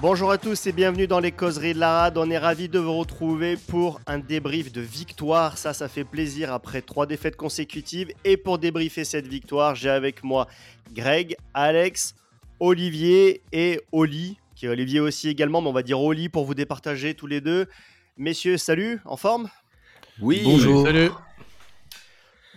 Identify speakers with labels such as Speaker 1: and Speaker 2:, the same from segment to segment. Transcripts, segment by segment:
Speaker 1: Bonjour à tous et bienvenue dans les causeries de la rade. On est ravis de vous retrouver pour un débrief de victoire. Ça, ça fait plaisir après trois défaites consécutives. Et pour débriefer cette victoire, j'ai avec moi Greg, Alex, Olivier et Oli, qui est Olivier aussi également, mais on va dire Oli pour vous départager tous les deux. Messieurs, salut, en forme?
Speaker 2: Oui,
Speaker 3: Bonjour.
Speaker 2: Salut.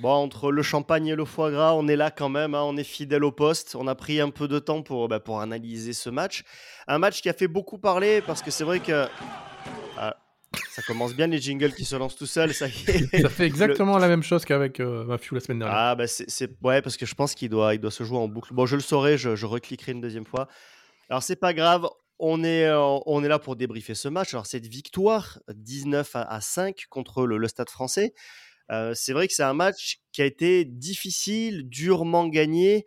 Speaker 1: Bon, entre le champagne et le foie gras, on est là quand même, hein, on est fidèle au poste. On a pris un peu de temps pour, bah, pour analyser ce match. Un match qui a fait beaucoup parler parce que c'est vrai que. Ah, ça commence bien les jingles qui se lancent tout seuls, ça y est.
Speaker 3: Ça fait exactement la même chose qu'avec euh, Mafiou la semaine dernière.
Speaker 1: Ah, bah c'est. Ouais, parce que je pense qu'il doit, il doit se jouer en boucle. Bon, je le saurai, je, je recliquerai une deuxième fois. Alors, c'est pas grave, on est, euh, on est là pour débriefer ce match. Alors, cette victoire, 19 à, à 5 contre le, le Stade français, c'est vrai que c'est un match qui a été difficile, durement gagné.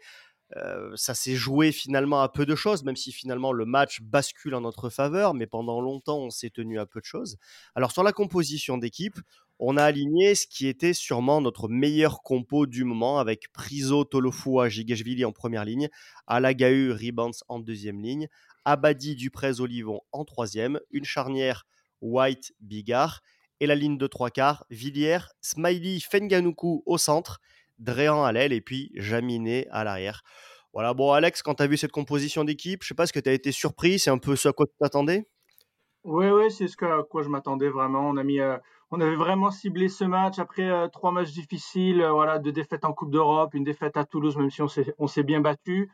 Speaker 1: Ça s'est joué finalement à peu de choses, même si finalement le match bascule en notre faveur, mais pendant longtemps on s'est tenu à peu de choses. Alors sur la composition d'équipe, on a aligné ce qui était sûrement notre meilleur compo du moment avec Priso, Tolofua, Gigashvili en première ligne, Alagahu, Ribans en deuxième ligne, Abadi, Duprez, Olivon en troisième, une charnière White, Bigard, et la ligne de trois quarts, Villiers, Smiley, Fenganuku au centre, Dréan à l'aile et puis Jaminé à l'arrière. Voilà, bon Alex, quand tu as vu cette composition d'équipe, je sais pas, est-ce que tu as été surpris? C'est un peu ce à quoi tu t'attendais?
Speaker 4: Oui, oui, c'est ce à quoi je m'attendais vraiment. On a mis, euh, on avait vraiment ciblé ce match après euh, trois matchs difficiles, euh, voilà, deux défaites en Coupe d'Europe, une défaite à Toulouse, même si on s'est bien battu.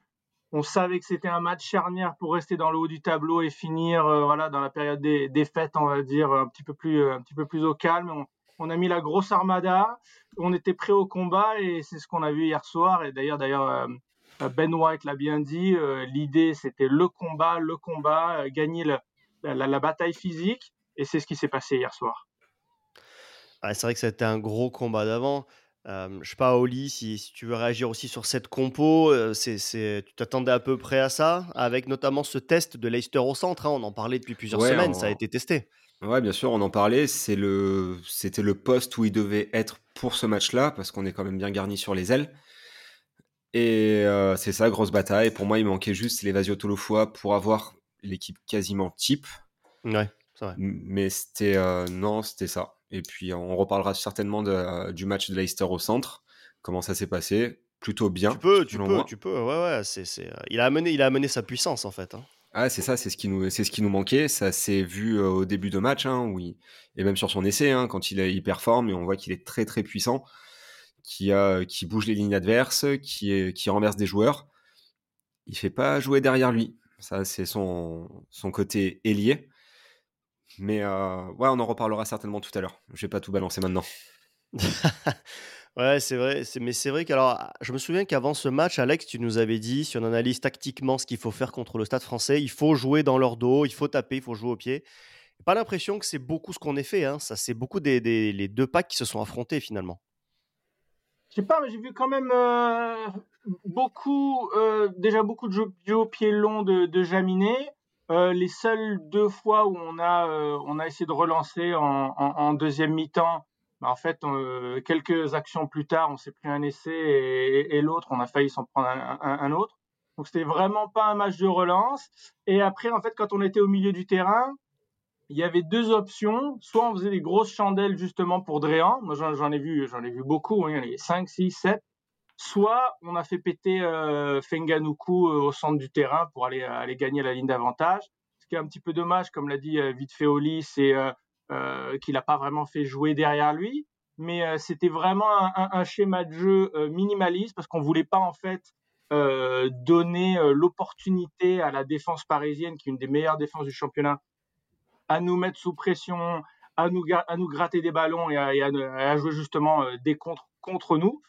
Speaker 4: On savait que c'était un match charnière pour rester dans le haut du tableau et finir, euh, voilà, dans la période des, fêtes, on va dire, un petit peu plus, euh, un petit peu plus au calme. On, a mis la grosse armada, on était prêt au combat et c'est ce qu'on a vu hier soir. Et d'ailleurs, d'ailleurs, euh, Ben White l'a bien dit. l'idée, c'était le combat, le combat, gagner la, bataille physique. Et c'est ce qui s'est passé hier soir.
Speaker 1: Ouais, C'est vrai que c'était un gros combat d'avant. Euh, je sais pas, Oli, si, si tu veux réagir aussi sur cette compo, euh, c'est, c'est- tu t'attendais à peu près à ça, avec notamment ce test de Leicester au centre. hein, on en parlait depuis plusieurs
Speaker 2: Ouais,
Speaker 1: semaines,
Speaker 2: on-
Speaker 1: ça a été testé.
Speaker 2: Ouais, bien sûr, on en parlait. C'est le, c'était le poste où il devait être pour ce match-là, parce qu'on est quand même bien garni sur les ailes. Et euh, c'est ça, grosse bataille. Pour moi, il manquait juste l'évasion Tolofua pour avoir l'équipe quasiment type.
Speaker 1: Ouais, c'est vrai.
Speaker 2: Mais c'était non, c'était ça. Et puis on reparlera certainement de- du match de Leicester au centre. Comment ça s'est passé? Plutôt bien.
Speaker 1: Tu peux, tu peux,
Speaker 2: moi.
Speaker 1: tu peux. Ouais, ouais. C'est, c'est, euh, il a amené, il a amené sa puissance en fait. hein.
Speaker 2: Ah, c'est ça, c'est ce qui nous, c'est ce qui nous manquait. Ça s'est vu euh, au début de match, hein, où il- et même sur son essai, hein, quand il, il performe, et on voit qu'il est très très puissant, qui bouge les lignes adverses, qui qui renverse des joueurs. Il fait pas jouer derrière lui. Ça, c'est son, son côté ailier. Mais euh, ouais, on en reparlera certainement tout à l'heure. Je vais pas tout balancer maintenant.
Speaker 1: Ouais, c'est vrai. c'est- Mais c'est vrai qu'alors, je me souviens qu'avant ce match, Alex, tu nous avais dit, si on analyse tactiquement ce qu'il faut faire contre le Stade français, il faut jouer dans leur dos, il faut taper, il faut jouer au pied. Pas l'impression que c'est beaucoup ce qu'on ait fait. Hein. Ça, c'est beaucoup des, des- les deux packs qui se sont affrontés finalement.
Speaker 4: Je sais pas, mais j'ai vu quand même euh, beaucoup, euh, déjà beaucoup de jeux, jeux au pied long de, de Jaminet. Euh, les seules deux fois où on a, euh, on a essayé de relancer en, deuxième mi-temps, bah, en fait, euh, quelques actions plus tard, on s'est pris un essai et, l'autre, on a failli s'en prendre un, un, autre. Donc c'était vraiment pas un match de relance. Et après, en fait, quand on était au milieu du terrain, il y avait deux options. Soit on faisait des grosses chandelles justement pour Dréan. Moi, j'en ai vu, j'en ai vu beaucoup. Hein, il y en avait 5, 6, 7. Soit on a fait péter euh, Fenganuku euh, au centre du terrain pour aller, aller gagner la ligne d'avantage. Ce qui est un petit peu dommage, comme l'a dit euh, vite fait Oli, c'est euh, euh, qu'il n'a pas vraiment fait jouer derrière lui. Mais euh, c'était vraiment un, schéma de jeu euh, minimaliste parce qu'on voulait pas en fait euh, donner euh, l'opportunité à la défense parisienne, qui est une des meilleures défenses du championnat, à nous mettre sous pression, à nous, gratter des ballons et à, à, jouer justement euh, des contres contre nous.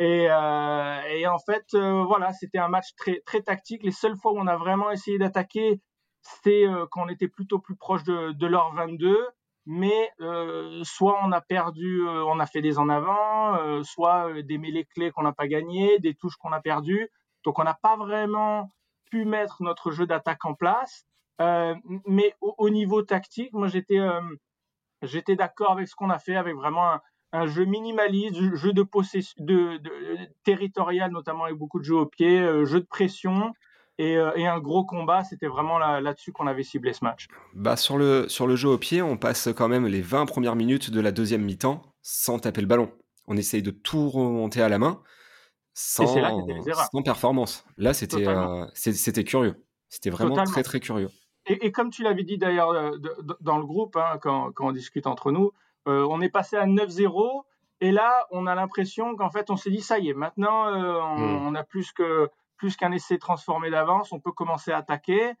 Speaker 4: Et, euh, et en fait, euh, voilà, c'était un match très, très tactique. Les seules fois où on a vraiment essayé d'attaquer, c'est euh, quand on était plutôt plus proche de, de leur 22. Mais euh, soit on a perdu, on a fait des en avant, soit des mêlées clés qu'on n'a pas gagnées, des touches qu'on a perdues. Donc on n'a pas vraiment pu mettre notre jeu d'attaque en place. Mais au, au, niveau tactique, moi j'étais j'étais d'accord avec ce qu'on a fait, avec vraiment un, un jeu minimaliste, jeu de possession, de, territorial notamment avec beaucoup de jeux au pied, euh, jeu de pression. et, un gros combat. C'était vraiment là-dessus qu'on avait ciblé ce match.
Speaker 2: Bah, sur, le, sur le jeu au pied, on passe quand même les 20 premières minutes de la deuxième mi-temps sans taper le ballon. On essaye de tout remonter à la main sans, sans performance. Là, c'était c'était curieux. C'était vraiment très, très curieux.
Speaker 4: Et, comme tu l'avais dit d'ailleurs dans le groupe, hein, quand, quand, on discute entre nous, on est passé à 9-0 et là, on a l'impression qu'en fait, on s'est dit, ça y est, maintenant, euh, hmm. on, a plus que plus qu'un essai transformé d'avance, on peut commencer à attaquer.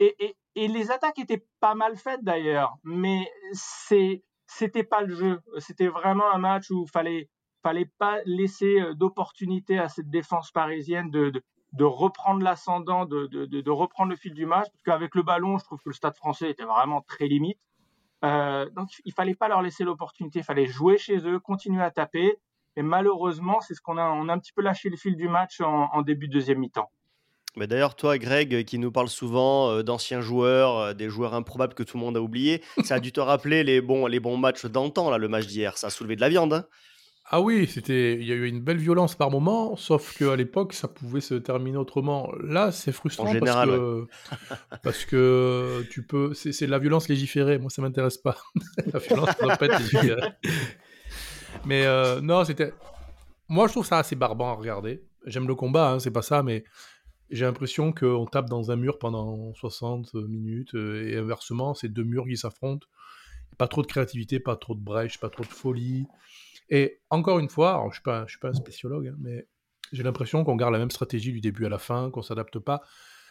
Speaker 4: Et, et, les attaques étaient pas mal faites d'ailleurs, mais c'est c'était pas le jeu. C'était vraiment un match où fallait fallait pas laisser euh, d'opportunité à cette défense parisienne de, de, de reprendre l'ascendant, de, de, reprendre le fil du match. Parce qu'avec le ballon, je trouve que le Stade Français était vraiment très limite. Euh, donc il fallait pas leur laisser l'opportunité, il fallait jouer chez eux, continuer à taper. Et malheureusement, c'est ce qu'on a, on a un petit peu lâché le fil du match en, début de deuxième mi-temps.
Speaker 1: Mais d'ailleurs, toi, Greg, qui nous parle souvent euh, d'anciens joueurs, euh, des joueurs improbables que tout le monde a oubliés, ça a dû te rappeler les bons, les bons matchs d'antan, là, le match d'hier. Ça a soulevé de la viande. Hein.
Speaker 3: Ah oui, c'était, il y a eu une belle violence par moment, sauf qu'à l'époque, ça pouvait se terminer autrement. Là, c'est frustrant parce, que, parce que tu peux, c'est, de la violence légiférée. Moi, ça m'intéresse pas. la violence doit pas être légiférée. Mais euh, non, c'était. Moi, je trouve ça assez barbant à regarder. J'aime le combat, hein, c'est pas ça, mais j'ai l'impression qu'on tape dans un mur pendant 60 minutes euh, et inversement, c'est deux murs qui s'affrontent. Pas trop de créativité, pas trop de brèche, pas trop de folie. Et encore une fois, je ne suis, pas un spéciologue, hein, mais j'ai l'impression qu'on garde la même stratégie du début à la fin, qu'on ne s'adapte pas.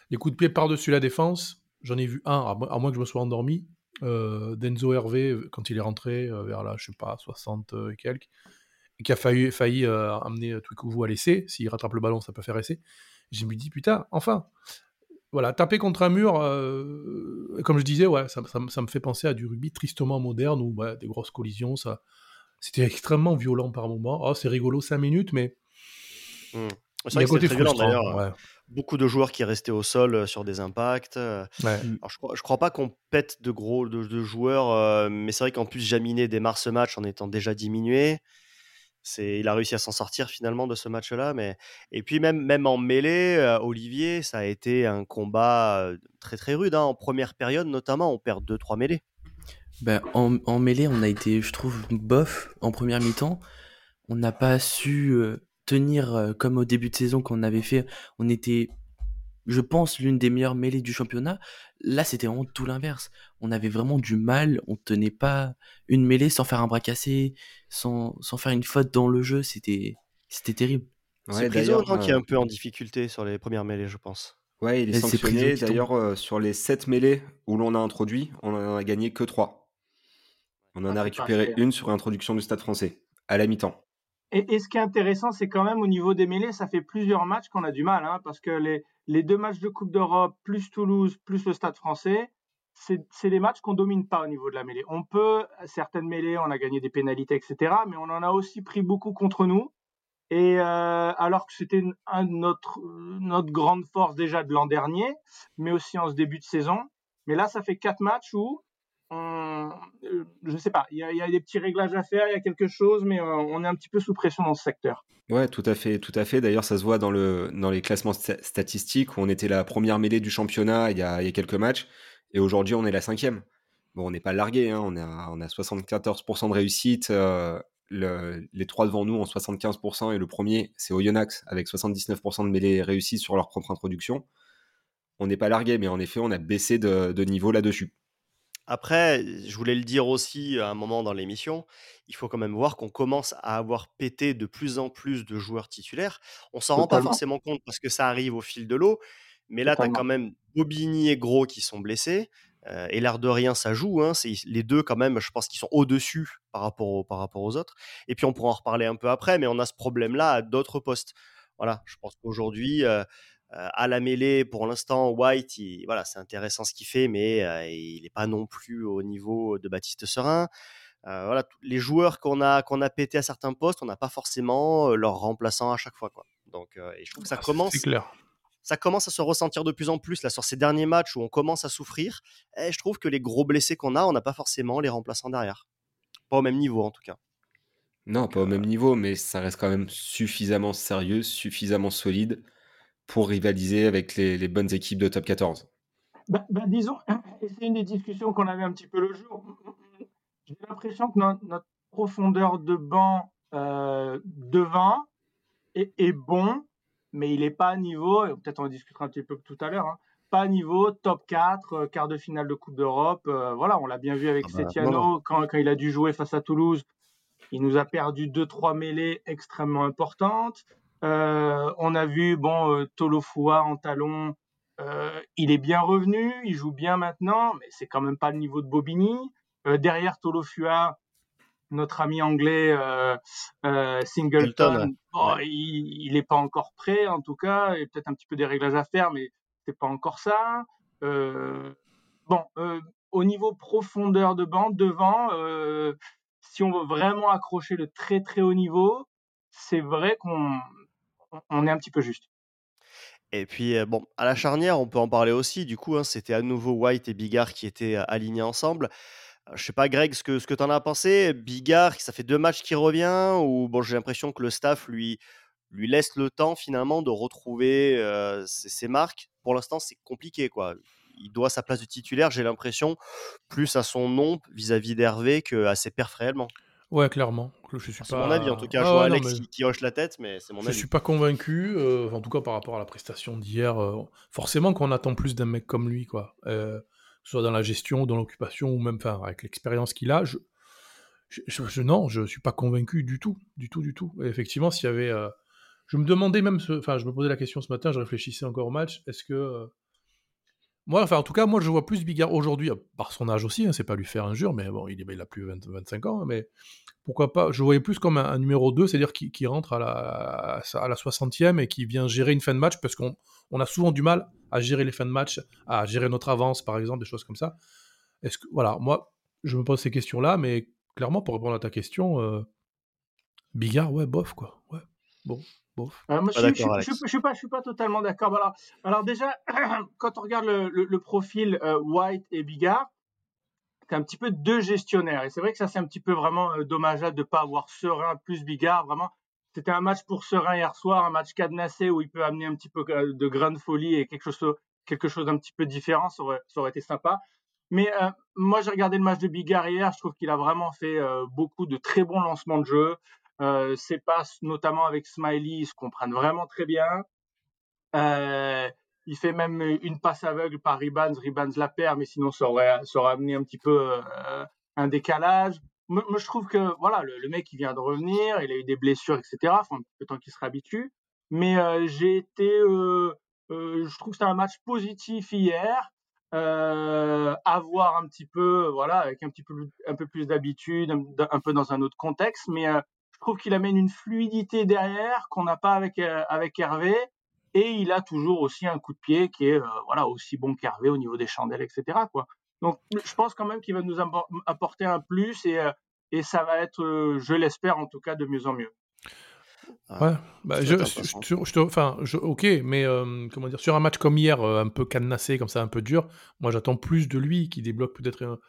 Speaker 3: Les coups de pied par-dessus la défense, j'en ai vu un, à moins que je me sois endormi, euh, d'Enzo Hervé, quand il est rentré euh, vers là, je sais pas, 60 et quelques, qui a failli, euh, amener Twikouvou à l'essai. S'il rattrape le ballon, ça peut faire essai. J'ai me dit, putain, enfin voilà, taper contre un mur, comme je disais, ouais, ça, me fait penser à du rugby tristement moderne où des grosses collisions, ça, c'était extrêmement violent par moment. Oh, c'est rigolo 5 minutes, mais.
Speaker 1: Mmh. C'est vrai que c'était très violent d'ailleurs. Beaucoup de joueurs qui restaient au sol euh, sur des impacts. Euh. Alors, je, crois, crois pas qu'on pète de gros de, joueurs, euh, mais c'est vrai qu'en plus Jaminet démarre ce match en étant déjà diminué. C'est, il a réussi à s'en sortir finalement de ce match-là, mais et puis même même en mêlée, Olivier, ça a été un combat très très rude. Hein. En première période notamment, on perd 2-3 mêlées.
Speaker 5: Ben, en, en mêlée, on a été, je trouve, bof en première mi-temps. On n'a pas su euh, tenir euh, comme au début de saison qu'on avait fait. On était, je pense, l'une des meilleures mêlées du championnat. Là, c'était vraiment tout l'inverse. On avait vraiment du mal. On tenait pas une mêlée sans faire un bras cassé, sans, sans faire une faute dans le jeu. C'était, c'était terrible.
Speaker 1: c'est Priso qui est euh, un peu en difficulté sur les premières mêlées, je pense.
Speaker 2: Ouais, il est sanctionné. D'ailleurs, sur les 7 mêlées où l'on a introduit, on en a gagné que 3. On en ah, a récupéré une sur l'introduction du Stade français, à la mi-temps.
Speaker 4: Et, ce qui est intéressant, c'est quand même au niveau des mêlées, ça fait plusieurs matchs qu'on a du mal, hein, parce que les, les, deux matchs de Coupe d'Europe, plus Toulouse, plus le Stade français, c'est des matchs qu'on domine pas au niveau de la mêlée. On peut, certaines mêlées, on a gagné des pénalités, etc., mais on en a aussi pris beaucoup contre nous. Et euh, alors que c'était notre, notre grande force déjà de l'an dernier, mais aussi en ce début de saison. Mais là, ça fait quatre matchs où euh, je ne sais pas, il y, a, des petits réglages à faire, il y a quelque chose, mais euh, on est un petit peu sous pression dans ce secteur.
Speaker 2: Ouais, tout à fait, tout à fait. D'ailleurs, ça se voit dans, le, dans les classements statistiques où on était la première mêlée du championnat il y a, quelques matchs, et aujourd'hui on est la cinquième. Bon, on n'est pas largué, hein, on, a, on a 74% de réussite. Euh, les trois devant nous ont 75%, et le premier, c'est Oyonnax, avec 79% de mêlées réussies sur leur propre introduction. On n'est pas largué, mais en effet, on a baissé de niveau là-dessus.
Speaker 1: Après, je voulais le dire aussi à un moment dans l'émission, il faut quand même voir qu'on commence à avoir pété de plus en plus de joueurs titulaires. On s'en rend pas forcément compte parce que ça arrive au fil de l'eau, mais là, tu as quand même Bobigny et Gros qui sont blessés. Euh, et l'air de rien, ça joue. Hein, c'est les deux quand même, je pense qu'ils sont au-dessus par rapport, par rapport aux autres. Et puis on pourra en reparler un peu après, mais on a ce problème-là à d'autres postes. Voilà, je pense qu'aujourd'hui, euh, à la mêlée, pour l'instant, White, voilà, c'est intéressant ce qu'il fait, mais euh, il n'est pas non plus au niveau de Baptiste Serin. Euh, voilà, les joueurs qu'on a qu'on a pété à certains postes, on n'a pas forcément leur remplaçant à chaque fois, quoi. Donc, et je trouve que ça ah, commence. Ça commence à se ressentir de plus en plus là sur ces derniers matchs où on commence à souffrir. Et je trouve que les gros blessés qu'on a, on n'a pas forcément les remplaçants derrière. Pas au même niveau en tout cas.
Speaker 2: Non, pas au même niveau, mais ça reste quand même suffisamment sérieux, suffisamment solide pour rivaliser avec les, bonnes équipes de top 14
Speaker 4: bah, bah, Disons, c'est une des discussions qu'on avait un petit peu le jour. J'ai l'impression que notre, profondeur de banc euh, devant est, bon, mais il n'est pas à niveau, peut-être on en discutera un petit peu tout à l'heure, hein, pas à niveau top 4, euh, quart de finale de Coupe d'Europe. Euh, voilà, on l'a bien vu avec ah bah, quand, quand, il a dû jouer face à Toulouse. Il nous a perdu 2-3 mêlées extrêmement importantes. Euh, on a vu bon Tolofua en talon. il est bien revenu, il joue bien maintenant, mais c'est quand même pas le niveau de Bobigny. derrière Tolofua, notre ami anglais Singleton, il n'est pas encore prêt en tout cas, il y a peut-être un petit peu des réglages à faire, mais c'est pas encore ça. Euh, bon, euh, au niveau profondeur de bande devant, euh, si on veut vraiment accrocher le très très haut niveau, c'est vrai qu'on on est un petit peu juste.
Speaker 1: Et puis, bon, à la charnière, on peut en parler aussi. Du coup, hein, c'était à nouveau White et Bigard qui étaient alignés ensemble. Je sais pas, Greg, ce que, ce que tu en as pensé. Bigard, ça fait deux matchs qu'il revient, ou bon, j'ai l'impression que le staff lui, lui laisse le temps finalement de retrouver ses, marques. Pour l'instant, c'est compliqué, quoi. Il doit sa place de titulaire, j'ai l'impression, plus à son nom vis-à-vis d'Hervé qu'à ses perfs réellement.
Speaker 3: Ouais, clairement. Je suis
Speaker 1: c'est mon avis, en tout cas. je vois Alex qui, hoche la tête, mais c'est mon
Speaker 3: je
Speaker 1: avis.
Speaker 3: Je suis pas convaincu, en tout cas par rapport à la prestation d'hier. forcément qu'on attend plus d'un mec comme lui, quoi. que ce soit dans la gestion, dans l'occupation, ou même avec l'expérience qu'il a. Je, je, non, je suis pas convaincu du tout, du tout, du tout. effectivement, s'il y avait je me demandais même, enfin, je me posais la question ce matin, je réfléchissais encore au match. Est-ce que. Moi, enfin, en tout cas, moi, je vois plus Bigard aujourd'hui, par son âge aussi, hein, c'est pas lui faire injure, mais bon, il, il a plus 25 ans, mais pourquoi pas, je voyais plus comme un, numéro 2, c'est-à-dire qui, rentre à la, à la 60e et qui vient gérer une fin de match, parce qu'on on a souvent du mal à gérer les fins de match, à gérer notre avance, par exemple, des choses comme ça. Est-ce que, voilà, moi, je me pose ces questions-là, mais clairement, pour répondre à ta question, euh, Bigard, ouais, bof, quoi, ouais, bon.
Speaker 4: Euh, je, ne suis pas, je suis pas totalement d'accord. Alors, alors déjà, quand on regarde le, profil euh, White et Bigard, c'est un petit peu deux gestionnaires. Et c'est vrai que ça, c'est un petit peu vraiment euh, dommageable de ne pas avoir Serein plus Bigard. Vraiment, c'était un match pour Serein hier soir, un match cadenassé où il peut amener un petit peu de grande folie et quelque chose, quelque chose d'un petit peu différent. Ça aurait, ça aurait été sympa. Mais moi, j'ai regardé le match de Bigard hier. Je trouve qu'il a vraiment fait beaucoup de très bons lancements de jeu. Euh, ces passes, notamment avec Smiley, se comprennent vraiment très bien. Euh, il fait même une passe aveugle par Ribans. Ribans la perd, mais sinon ça aurait, amené un petit peu euh, un décalage. Moi, je trouve que voilà, le, mec il vient de revenir, il a eu des blessures, etc. Enfin, peu temps qu'il se réhabitue. Mais j'ai été, je trouve que c'était un match positif hier. Euh, avoir un petit peu, voilà, avec un petit peu, un peu plus d'habitude, un, peu dans un autre contexte, mais trouve qu'il amène une fluidité derrière qu'on n'a pas avec, euh, avec Hervé. Et il a toujours aussi un coup de pied qui est euh, voilà, aussi bon qu'Hervé au niveau des chandelles, etc. Quoi. Donc je pense quand même qu'il va nous apporter un plus et, euh, et ça va être, je l'espère en tout cas, de mieux en mieux.
Speaker 3: Ouais, bah, je, je, enfin, je, ok, mais comment dire, sur un match comme hier, un peu cadenassé, comme ça, un peu dur, moi j'attends plus de lui qui débloque peut-être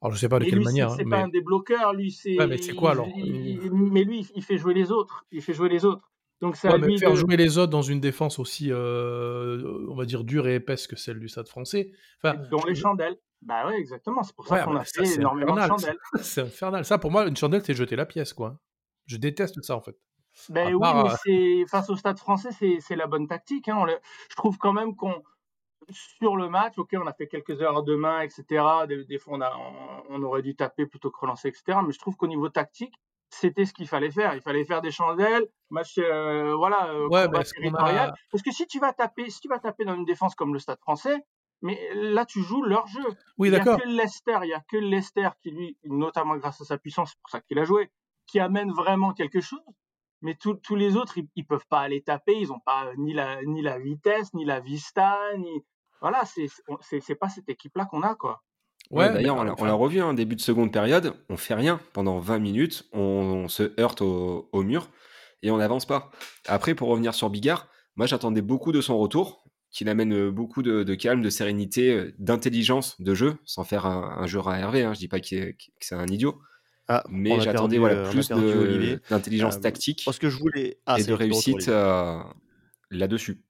Speaker 3: alors, je sais pas de quelle manière.
Speaker 4: C'est hein, pas un débloqueur, lui, c'est.
Speaker 3: mais c'est quoi alors
Speaker 4: Mais lui, il fait jouer les autres. Il fait jouer les autres. Donc, ça
Speaker 3: lui faire jouer les autres dans une défense aussi, euh, on va dire, dure et épaisse que celle du Stade français.
Speaker 4: Enfin, dont les chandelles. Bah ouais, exactement. C'est pour ça qu'on a fait énormément de chandelles.
Speaker 3: c'est infernal. Ça, pour moi, une chandelle, c'est jeter la pièce, quoi. Je déteste ça, en fait.
Speaker 4: Ben oui, mais euh, c'est face au Stade français, c'est la bonne tactique. Hein. Je trouve quand même qu'on sur le match, ok, on a fait quelques heures de main, etc. Des, fois, on, aurait dû taper plutôt que relancer, etc. Mais je trouve qu'au niveau tactique, c'était ce qu'il fallait faire. Il fallait faire des chandelles, match, euh, voilà, euh,
Speaker 3: ouais, parce, parce,
Speaker 4: que si tu vas taper, si tu vas taper dans une défense comme le Stade Français, mais là, tu joues leur jeu.
Speaker 3: Oui, d'accord.
Speaker 4: Il n'y a que Leicester, il y a que Leicester qui lui, notamment grâce à sa puissance, c'est pour ça qu'il a joué, qui amène vraiment quelque chose mais tous les autres, ils, ne peuvent pas aller taper, ils n'ont pas ni la, ni la vitesse, ni la vista, ni, voilà, c'est pas cette équipe-là qu'on a, quoi.
Speaker 2: Ouais, d'ailleurs, on l'a revu en hein, début de seconde période, on fait rien pendant 20 minutes, on, se heurte au, mur et on n'avance pas. Après, pour revenir sur Bigard, moi j'attendais beaucoup de son retour, qu'il amène euh, beaucoup de, calme, de sérénité, euh, d'intelligence de jeu, sans faire un, jeu à Hervé, hein, je dis pas que c'est un idiot. Ah, mais j'attendais voilà, euh, plus d'intelligence tactique
Speaker 1: parce que je voulais...
Speaker 2: Ah, et de réussite là-dessus.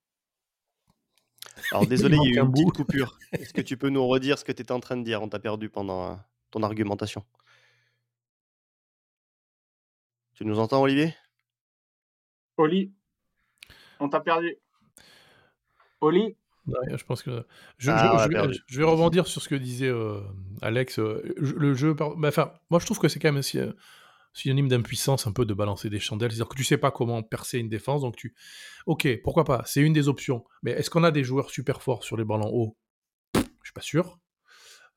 Speaker 1: Alors désolé, il, y a eu une petite coupure. Est-ce que tu peux nous redire ce que tu étais en train de dire? On t'a perdu pendant euh, ton argumentation. Tu nous entends, Olivier?
Speaker 4: Oli, on t'a perdu. Oli
Speaker 3: je pense que je, ah, vais rebondir sur ce que disait euh, Alex. Euh, le jeu, enfin, moi je trouve que c'est quand même aussi synonyme d'impuissance un peu de balancer des chandelles. C'est-à-dire que tu sais pas comment percer une défense, donc tu. Ok, pourquoi pas, c'est une des options. Mais est-ce qu'on a des joueurs super forts sur les ballons hauts Je suis pas sûr.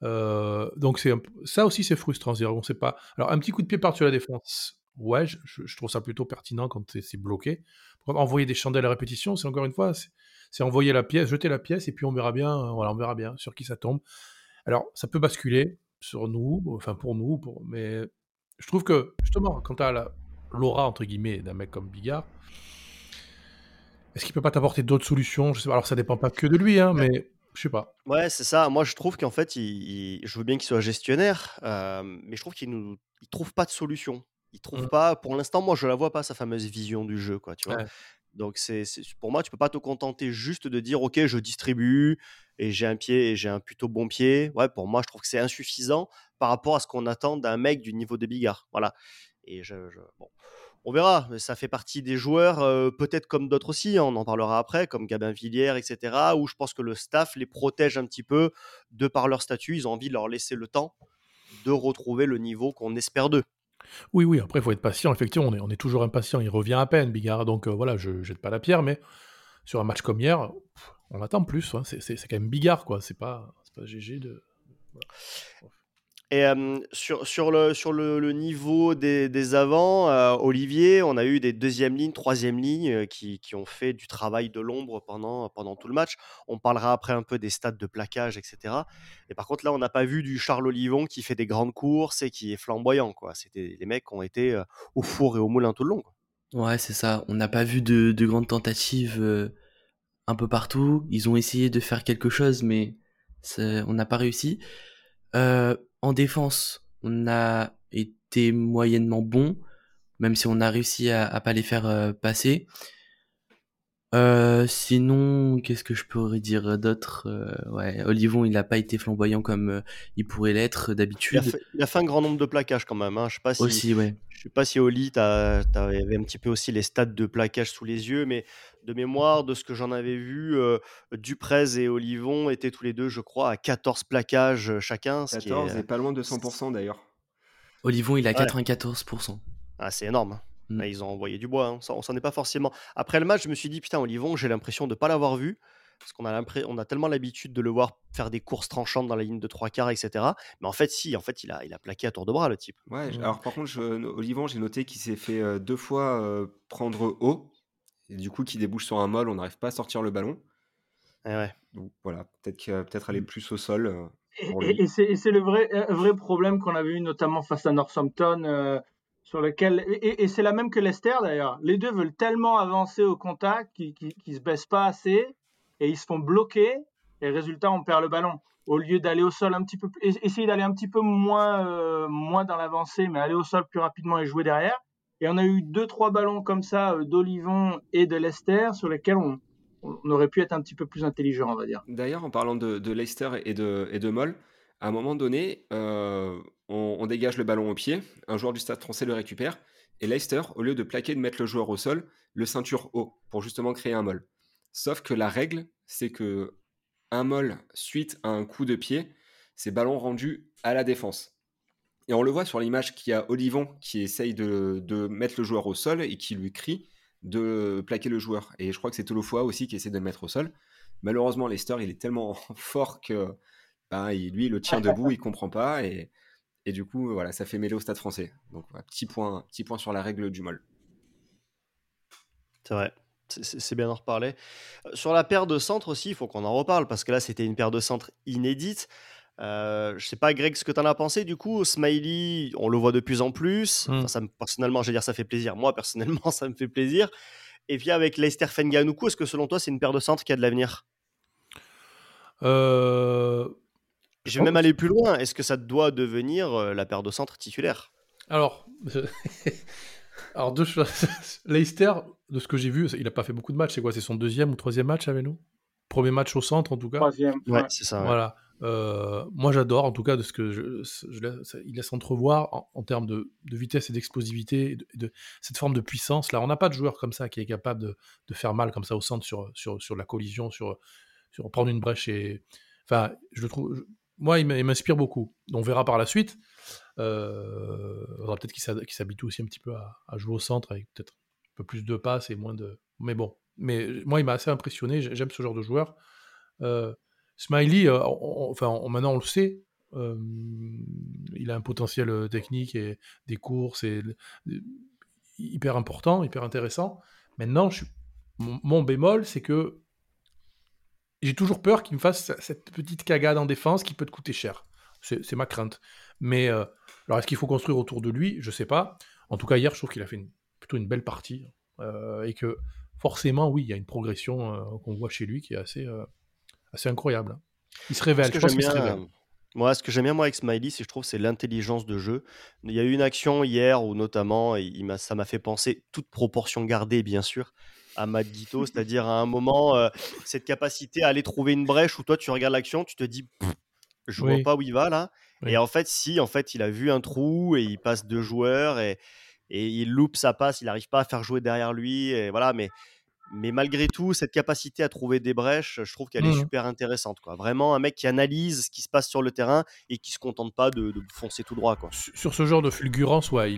Speaker 3: Euh, donc c'est ça aussi c'est frustrant. C'est-à-dire on sait pas. Alors un petit coup de pied par-dessus la défense. Ouais, je, trouve ça plutôt pertinent quand c'est bloqué. envoyer des chandelles à répétition, c'est encore une fois, c'est envoyer la pièce, jeter la pièce, et puis on verra bien, euh, voilà, on verra bien sur qui ça tombe. Alors, ça peut basculer sur nous, enfin pour nous, mais je trouve que, justement, quand tu as l'aura, entre guillemets, d'un mec comme Bigard, est-ce qu'il peut pas t'apporter d'autres solutions? Je sais pas. Alors, ça dépend pas que de lui, hein, mais je sais pas.
Speaker 1: Ouais, c'est ça. Moi, je trouve qu'en fait, il, je veux bien qu'il soit gestionnaire, euh, mais je trouve qu'il ne trouve pas de solution. Il trouve mmh. pas, pour l'instant, moi, je la vois pas, sa fameuse vision du jeu, quoi, tu vois. Donc, c'est, pour moi, tu peux pas te contenter juste de dire, OK, je distribue et j'ai un pied et j'ai un plutôt bon pied. Ouais, pour moi, je trouve que c'est insuffisant par rapport à ce qu'on attend d'un mec du niveau de Bigard. Voilà. Et bon, on verra. Ça fait partie des joueurs, peut-être comme d'autres aussi, hein, on en parlera après, comme Gabin Villiers, etc., où je pense que le staff les protège un petit peu de par leur statut. Ils ont envie de leur laisser le temps de retrouver le niveau qu'on espère d'eux.
Speaker 3: Oui, oui, après, il faut être patient. Effectivement, on est, toujours impatient. Il revient à peine, Bigard. Donc euh, voilà, je jette pas la pierre, mais sur un match comme hier, on attend plus. Hein. C'est quand même Bigard, quoi. C'est pas, pas GG de.
Speaker 1: Et sur, le, niveau des, avants, Olivier, on a eu des deuxième lignes, troisième lignes qui, qui, ont fait du travail de l'ombre pendant, tout le match. On parlera après un peu des stats de plaquage, etc. Et par contre, là, on n'a pas vu du Charles Olivon qui fait des grandes courses et qui est flamboyant. Quoi. C'était les mecs qui ont été au four et au moulin tout le long.
Speaker 5: Ouais, c'est ça. On n'a pas vu de, de grandes tentatives un peu partout. Ils ont essayé de faire quelque chose, mais on n'a pas réussi. Euh, en défense, on a été moyennement bon, même si on a réussi à, à pas les faire euh, passer. Euh, sinon, qu'est-ce que je pourrais dire d'autre euh, Ouais, Olivon, il n'a pas été flamboyant comme euh, il pourrait l'être d'habitude.
Speaker 1: Il, a fait un grand nombre de plaquages quand même. Hein. Je sais pas si,
Speaker 5: aussi, ouais.
Speaker 1: Je sais pas si Oli, tu avais un petit peu aussi les stats de plaquage sous les yeux, mais de mémoire, de ce que j'en avais vu, euh, Duprez et Olivon étaient tous les deux, je crois, à 14 plaquages chacun.
Speaker 2: 14 et pas loin de 100% d'ailleurs.
Speaker 5: Olivon, il a 94%.
Speaker 1: Ah, c'est énorme. Hein. Mmh. Bah, ils ont envoyé du bois, hein. on s'en est pas forcément. Après le match, je me suis dit, putain, Olivon, j'ai l'impression de ne pas l'avoir vu, parce qu'on a, on a tellement l'habitude de le voir faire des courses tranchantes dans la ligne de trois quarts, etc. Mais en fait, si, en fait, il a, il a plaqué à tour de bras, le type.
Speaker 2: Ouais, mmh. alors par contre, Olivon, j'ai noté qu'il s'est fait deux fois prendre haut, et du coup, qui débouche sur un molle, on n'arrive pas à sortir le ballon.
Speaker 1: Et eh ouais.
Speaker 2: Donc voilà, peut-être peut-être aller mmh. plus au sol.
Speaker 4: et, c'est le vrai, vrai problème qu'on avait eu notamment face à Northampton sur lequel et, c'est la même que Leicester d'ailleurs. Les deux veulent tellement avancer au contact qu'ils ne se baissent pas assez et ils se font bloquer et résultat on perd le ballon. Au lieu d'aller au sol un petit peu essayer d'aller un petit peu moins euh, moins dans l'avancée, mais aller au sol plus rapidement et jouer derrière. Et on a eu deux trois ballons comme ça euh, d'Olivon et de Leicester sur lesquels on, on, aurait pu être un petit peu plus intelligent, on va dire.
Speaker 2: D'ailleurs, en parlant de, de Leicester et de, et de Moll, à un moment donné, euh, on, dégage le ballon au pied, un joueur du stade français le récupère, et Leicester, au lieu de plaquer, de mettre le joueur au sol, le ceinture haut, pour justement créer un molle. Sauf que la règle, c'est que un molle suite à un coup de pied, c'est ballon rendu à la défense. Et on le voit sur l'image qu'il y a Olivon qui essaye de, mettre le joueur au sol et qui lui crie de plaquer le joueur. Et je crois que c'est Tolofoa aussi qui essaie de le mettre au sol. Malheureusement, Leicester, il est tellement fort que ben, lui, le tient debout, il comprend pas. Et, et du coup, voilà, ça fait mêler au stade français. Donc, petit, point, petit point sur la règle du molle.
Speaker 1: C'est vrai. C'est bien d'en reparler. Euh, sur la paire de centre aussi, il faut qu'on en reparle parce que là, c'était une paire de centre inédite. Euh, je sais pas, Greg, ce que tu en as pensé du coup. Smiley, on le voit de plus en plus. Hmm. ça personnellement, je vais dire, ça fait plaisir. Moi, personnellement, ça me fait plaisir. Et puis avec Leicester Fenganoukou, est-ce que selon toi, c'est une paire de centre qui a de l'avenir?
Speaker 3: Euh,
Speaker 1: je vais même aller plus loin. Est-ce que ça doit devenir euh, la paire de centre titulaire?
Speaker 3: Alors, alors deux choses. Leicester, de ce que j'ai vu, il n'a pas fait beaucoup de matchs. C'est quoi? C'est son deuxième ou troisième match avec nous? Premier match au centre en tout cas?
Speaker 4: Troisième.
Speaker 1: Ouais, c'est ça.
Speaker 3: Voilà. moi, j'adore, en tout cas, de ce que je, il laisse entrevoir en, termes de, vitesse et d'explosivité, de, cette forme de puissance. Là, on n'a pas de joueur comme ça qui est capable de, faire mal comme ça au centre sur, sur, sur la collision, sur, sur prendre une brèche. Et... Enfin, je le trouve. Moi, il m'inspire beaucoup. On verra par la suite. Euh, peut-être qu'il s'habitue aussi un petit peu à, jouer au centre avec peut-être un peu plus de passes et moins de. Mais bon. Mais moi, il m'a assez impressionné. J'aime ce genre de joueur. Euh, Smiley, euh, enfin, maintenant on le sait, euh, il a un potentiel technique et des courses et hyper important, hyper intéressant. Maintenant, mon, bémol, c'est que j'ai toujours peur qu'il me fasse cette petite cagade en défense qui peut te coûter cher. C'est ma crainte. Mais alors, est-ce qu'il faut construire autour de lui? Je sais pas. En tout cas, hier, je trouve qu'il a fait plutôt une belle partie et que forcément, oui, il y a une progression qu'on voit chez lui qui est assez assez incroyable. Hein. Il se révèle.
Speaker 1: Moi, ce que j'aime bien moi avec Smiley, c'est je trouve c'est l'intelligence de jeu. Il y a eu une action hier où notamment, il ça m'a fait penser toute proportion gardée, bien sûr, à Matt Guito, c'est-à-dire à un moment euh, cette capacité à aller trouver une brèche où toi tu regardes l'action, tu te dis, je vois pas où il va là. Et en fait, si, en fait, il a vu un trou et il passe deux joueurs et, et il loupe sa passe, il n'arrive pas à faire jouer derrière lui. Et voilà, mais mais malgré tout, cette capacité à trouver des brèches, je trouve qu'elle est mmh super intéressante. Quoi. Vraiment un mec qui analyse ce qui se passe sur le terrain et qui se contente pas de, foncer tout droit. Quoi.
Speaker 3: Sur ce genre de fulgurance, ouais,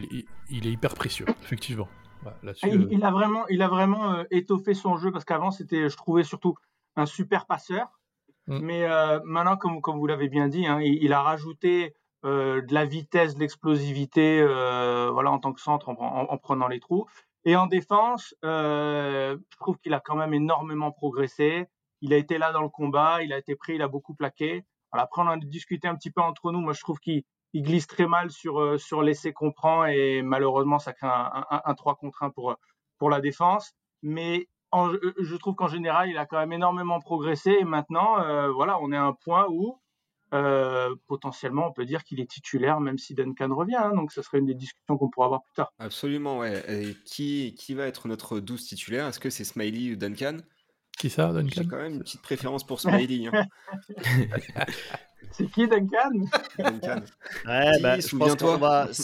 Speaker 3: il, est hyper précieux, effectivement.
Speaker 4: Ah, euh il, a vraiment, il a vraiment euh, étoffé son jeu parce qu'avant, c'était, je trouvais surtout un super passeur. Mmh. Mais euh, maintenant, comme, comme vous l'avez bien dit, hein, il, a rajouté de la vitesse, de l'explosivité voilà, en tant que centre en prenant les trous. Et en défense, je trouve qu'il a quand même énormément progressé. Il a été là dans le combat, il a été pris, il a beaucoup plaqué. Alors après, on a discuté un petit peu entre nous. Moi, je trouve qu'il glisse très mal sur, euh, sur l'essai qu'on prend et malheureusement, ça crée un, un, un 3 contre 1 pour, pour la défense. Mais en, je trouve qu'en général, il a quand même énormément progressé. Et maintenant, euh, voilà, on est à un point où euh, potentiellement, on peut dire qu'il est titulaire, même si Duncan revient. Hein, donc, ce serait une des discussions qu'on pourra avoir plus tard.
Speaker 2: Absolument, ouais. Et qui, qui va être notre 12 titulaire? Est-ce que c'est Smiley ou Duncan?
Speaker 3: Qui ça, Duncan?
Speaker 2: J'ai quand même une petite préférence pour Smiley. Hein.
Speaker 4: c'est qui, Duncan?
Speaker 1: Duncan. Ouais, bah, je pense qu'on va...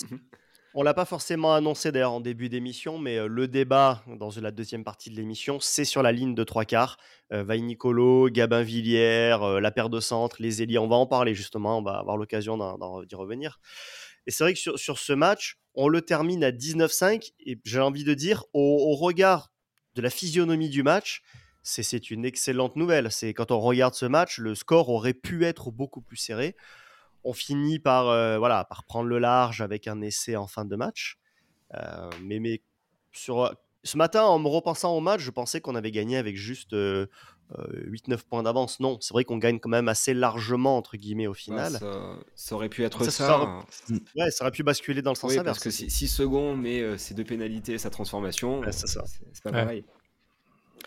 Speaker 1: On l'a pas forcément annoncé d'ailleurs en début d'émission, mais le débat dans la deuxième partie de l'émission, c'est sur la ligne de trois quarts. Euh, Nicolo, Gabin Villière, la paire de centre, les ailiers. On va en parler justement, on va avoir l'occasion d'y revenir. Et c'est vrai que sur, ce match, on le termine à 19-5 et j'ai envie de dire, au, regard de la physionomie du match, c'est une excellente nouvelle. C'est quand on regarde ce match, le score aurait pu être beaucoup plus serré on finit par, euh, voilà, par prendre le large avec un essai en fin de match. Euh, mais, mais sur, euh, ce matin, en me repensant au match, je pensais qu'on avait gagné avec juste 8-9 points d'avance. Non, c'est vrai qu'on gagne quand même assez largement, entre guillemets, au final.
Speaker 2: ça, aurait pu être ça. ça,
Speaker 1: aurait, ouais, ça aurait pu basculer dans le sens
Speaker 2: oui,
Speaker 1: inverse.
Speaker 2: Parce que 6 secondes, mais ces deux pénalités, sa transformation, c'est pas pareil.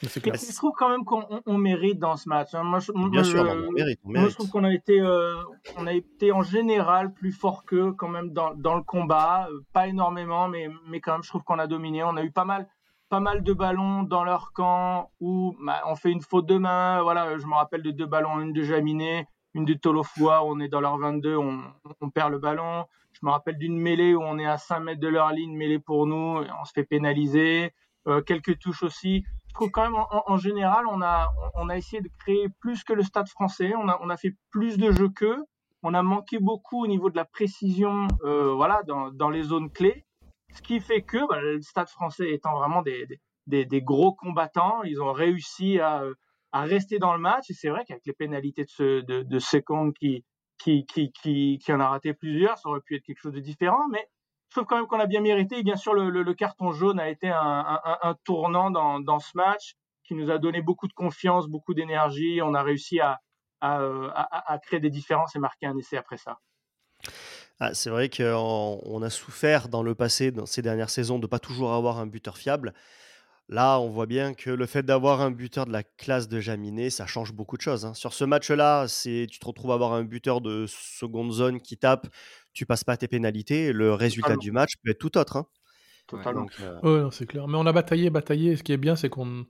Speaker 4: Je trouve quand même qu'on mérite dans ce match. Hein. Moi, je,
Speaker 1: Bien sûr, on mérite,
Speaker 4: Moi, je trouve qu'on a été, euh, on a été en général plus fort qu'eux quand même dans, dans, le combat. Euh, pas énormément, mais, mais quand même, je trouve qu'on a dominé. On a eu pas mal, pas mal de ballons dans leur camp où bah, on fait une faute de main. Voilà, je me rappelle de deux ballons, une de Jaminé, une de Tolofua. On est dans leur 22, on, on perd le ballon. Je me rappelle d'une mêlée où on est à 5 mètres de leur ligne, mêlée pour nous, et on se fait pénaliser. Euh, quelques touches aussi je trouve quand même en, général, on a, on a essayé de créer plus que le stade français. On a, on a fait plus de jeux qu'eux. On a manqué beaucoup au niveau de la précision, euh, voilà, dans, dans, les zones clés. Ce qui fait que bah, le stade français étant vraiment des, des, des, gros combattants, ils ont réussi à, à rester dans le match. Et c'est vrai qu'avec les pénalités de, de Second qui, qui, qui, qui, qui en a raté plusieurs, ça aurait pu être quelque chose de différent. Mais je trouve quand même qu'on a bien mérité. Et bien sûr, le, carton jaune a été un, tournant dans, ce match qui nous a donné beaucoup de confiance, beaucoup d'énergie. On a réussi à, créer des différences et marquer un essai après ça.
Speaker 1: Ah, c'est vrai qu'on a souffert dans le passé, dans ces dernières saisons, de pas toujours avoir un buteur fiable. Là, on voit bien que le fait d'avoir un buteur de la classe de Jaminet, ça change beaucoup de choses. Hein. Sur ce match-là, c'est tu te retrouves à avoir un buteur de seconde zone qui tape, tu passes pas tes pénalités, le résultat du match peut être tout autre. Hein.
Speaker 3: Totalement. Euh, c'est clair. Mais on a bataillé, bataillé. ce qui est bien, c'est qu'on,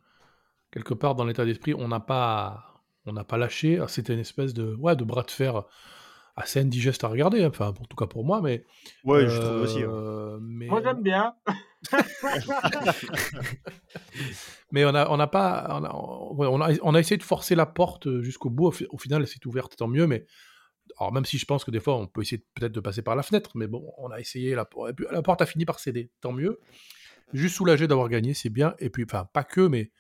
Speaker 3: quelque part, dans l'état d'esprit, on n'a pas, on n'a pas lâché. Ah, c'était une espèce de, ouais, de bras de fer assez indigeste à regarder, hein. enfin, en tout cas pour moi, mais.
Speaker 1: Ouais, je trouve aussi.
Speaker 4: Euh, mais... Moi, j'aime bien.
Speaker 3: mais on n'a on a pas. On a, on, a, on a, essayé de forcer la porte jusqu'au bout. Au, final, elle s'est ouverte, tant mieux, mais. Alors, même si je pense que des fois, on peut essayer peut-être de passer par la fenêtre, mais bon, on a essayé, la, la porte a fini par céder, tant mieux. Juste soulagé d'avoir gagné, c'est bien. Et puis, enfin, pas que, mais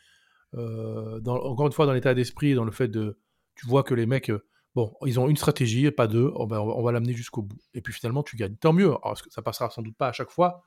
Speaker 3: euh, dans, encore une fois, dans l'état d'esprit, dans le fait de. Tu vois que les mecs Bon, ils ont une stratégie, pas deux, on va, on va l'amener jusqu'au bout. Et puis finalement, tu gagnes. Tant mieux, alors, ça passera sans doute pas à chaque fois,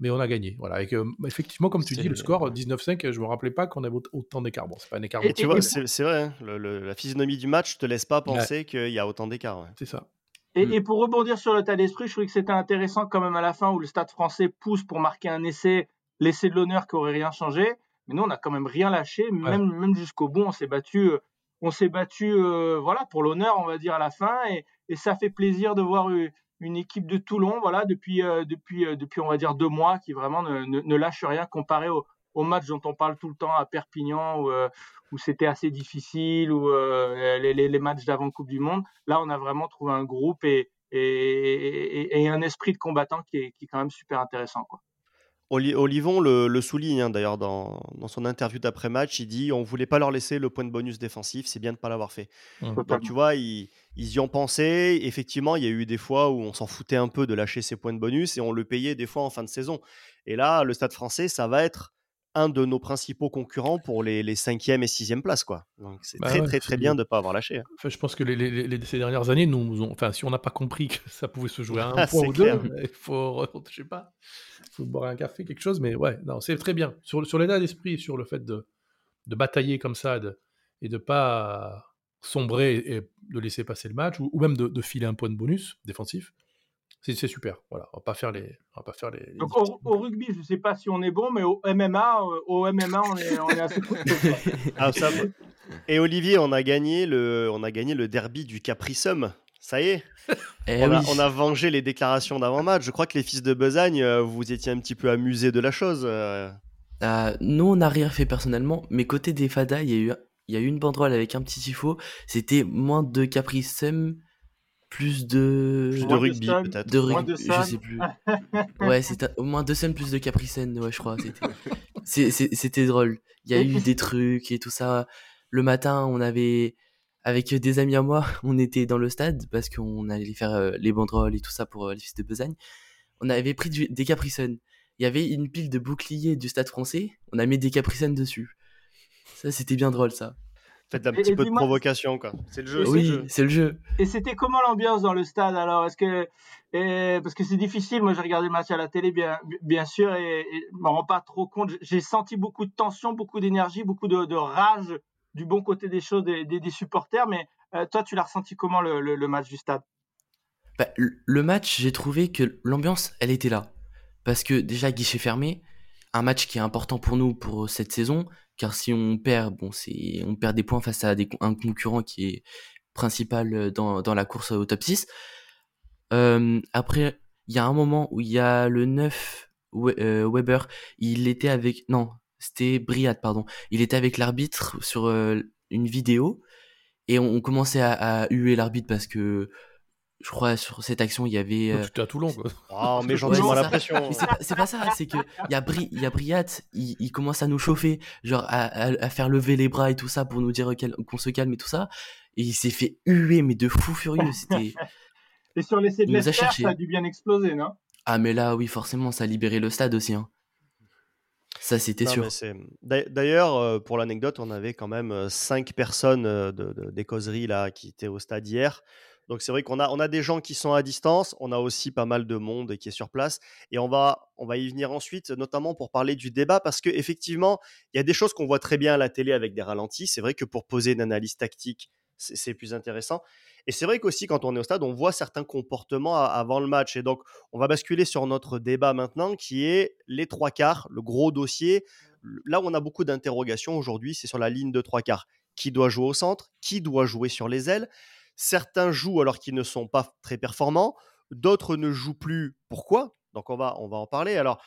Speaker 3: mais on a gagné. Voilà. Et effectivement, comme tu dis, le score 19-5, je me rappelais pas qu'on avait autant d'écart. Bon, c'est pas un écart.
Speaker 1: Et tu vois, c'est vrai, hein, la physionomie du match te laisse pas penser qu'il y a autant d'écart.
Speaker 3: C'est ça.
Speaker 4: Et, mm. et, pour rebondir sur le tas d'esprit, je trouvais que c'était intéressant quand même à la fin où le Stade français pousse pour marquer un essai, l'essai de l'honneur qui aurait rien changé. Mais nous, on n'a quand même rien lâché, même, même jusqu'au bout, on s'est battu euh, on s'est battu euh, voilà pour l'honneur on va dire à la fin et, ça fait plaisir de voir une équipe de Toulon voilà depuis euh, depuis euh, depuis on va dire deux mois qui vraiment ne, lâche rien comparé au, au, match dont on parle tout le temps à Perpignan où, c'était assez difficile ou les, les, matchs d'avant Coupe du Monde là on a vraiment trouvé un groupe et, un esprit de combattant qui est, qui quand même super intéressant quoi.
Speaker 1: Olivon le, souligne hein, d'ailleurs dans, son interview d'après-match. Il dit on voulait pas leur laisser le point de bonus défensif, c'est bien de ne pas l'avoir fait. Mmh. Donc tu vois, ils, y ont pensé. Effectivement, il y a eu des fois où on s'en foutait un peu de lâcher ces points de bonus et on le payait des fois en fin de saison. Et là, le Stade français, ça va être un de nos principaux concurrents pour les, les cinquième et sixième places. Quoi. Donc c'est bah très, très, très bien de ne pas avoir lâché. Hein.
Speaker 3: Enfin, je pense que les, ces dernières années, nous, enfin, si on n'a pas compris que ça pouvait se jouer à un point ou deux, il faut, je sais pas, faut boire un café, quelque chose. Mais ouais, non, c'est très bien. Sur, sur l'état d'esprit, sur le fait de, de batailler comme ça et de pas sombrer et de laisser passer le match, ou, ou même de, de, filer un point de bonus défensif, c'est super. Voilà, on va pas faire les. On va pas faire les,
Speaker 4: Donc au, rugby, je sais pas si on est bon, mais au MMA, euh, au MMA, on est, on est assez
Speaker 1: ah, ça, Et Olivier, on a gagné le, on a gagné le derby du Capricum. Ça y est. Eh on, a, on, a, vengé les déclarations d'avant-match. Je crois que les fils de Besagne, euh, vous étiez un petit peu amusés de la chose. Euh.
Speaker 5: nous, on n'a rien fait personnellement, mais côté des Fada, il y a eu, il y a eu une banderole avec un petit tifo. C'était moins de Capricum plus de
Speaker 1: plus de rugby peut-être.
Speaker 5: de rugby je sais plus. Ouais c'était au moins deux scènes plus de capricène ouais je crois c'était. C'était drôle. Il y a eu des trucs et tout ça. Le matin on avait avec des amis à moi on était dans le stade parce qu'on allait faire euh, les banderoles et tout ça pour euh, les fils de besagne on avait pris des capricènes il y avait une pile de boucliers du stade français. On a mis des capricènes dessus. Ça c'était bien drôle ça
Speaker 1: Faites un petit peu de provocation, quoi. C'est le jeu.
Speaker 5: Oui, c'est le jeu.
Speaker 4: Et c'était comment l'ambiance dans le stade alors? Est-ce que parce que c'est difficile. Moi, j'ai regardé le match à la télé, bien, bien sûr, et, je me rends pas trop compte. J'ai senti beaucoup de tension, beaucoup d'énergie, beaucoup de, rage du bon côté des choses des, des, supporters. Mais euh, toi, tu l'as ressenti comment le, le, match du stade?
Speaker 5: Bah, Le match, j'ai trouvé que l'ambiance, elle était là. Parce que déjà, guichet fermé, un match qui est important pour nous pour cette saison, car si on perd, bon, c'est, on perd des points face à des, un concurrent qui est principal euh, dans, dans la course au top 6. Euh, après, il y a un moment où il y a le 9 euh, Weber, il était avec, non, c'était Briat, pardon, il était avec l'arbitre sur une vidéo et on, commençait à, à huer l'arbitre parce que je crois sur cette action il y avait
Speaker 3: euh... à Toulon quoi.
Speaker 1: Oh, mais gentiment la pression
Speaker 5: c'est pas, ça c'est que il y a Bri il y a Briat il, il, commence à nous chauffer genre à, à, faire lever les bras et tout ça pour nous dire qu'on se calme et tout ça et il s'est fait huer mais de fou furieux c'était
Speaker 4: et sur l'essai de l'Esther ça a dû bien exploser non?
Speaker 5: Ah mais là oui forcément ça a libéré le stade aussi hein. Ça, c'était sûr.
Speaker 1: D'ailleurs, euh, pour l'anecdote, on avait quand même euh, cinq personnes euh, de, de, des causeries là, qui étaient au stade hier. Donc c'est vrai qu'on a, on a des gens qui sont à distance, on a aussi pas mal de monde qui est sur place, et on va, on va y venir ensuite, notamment pour parler du débat, parce que effectivement, il y a des choses qu'on voit très bien à la télé avec des ralentis. C'est vrai que pour poser une analyse tactique, c'est plus intéressant. Et c'est vrai qu'aussi, quand on est au stade, on voit certains comportements avant le match. Et donc, on va basculer sur notre débat maintenant, qui est les trois quarts, le gros dossier. Là où on a beaucoup d'interrogations aujourd'hui, c'est sur la ligne de trois quarts. Qui doit jouer au centre? Qui doit jouer sur les ailes? Certains jouent alors qu'ils ne sont pas très performants, d'autres ne jouent plus. Pourquoi? Donc on va, on va en parler. Alors,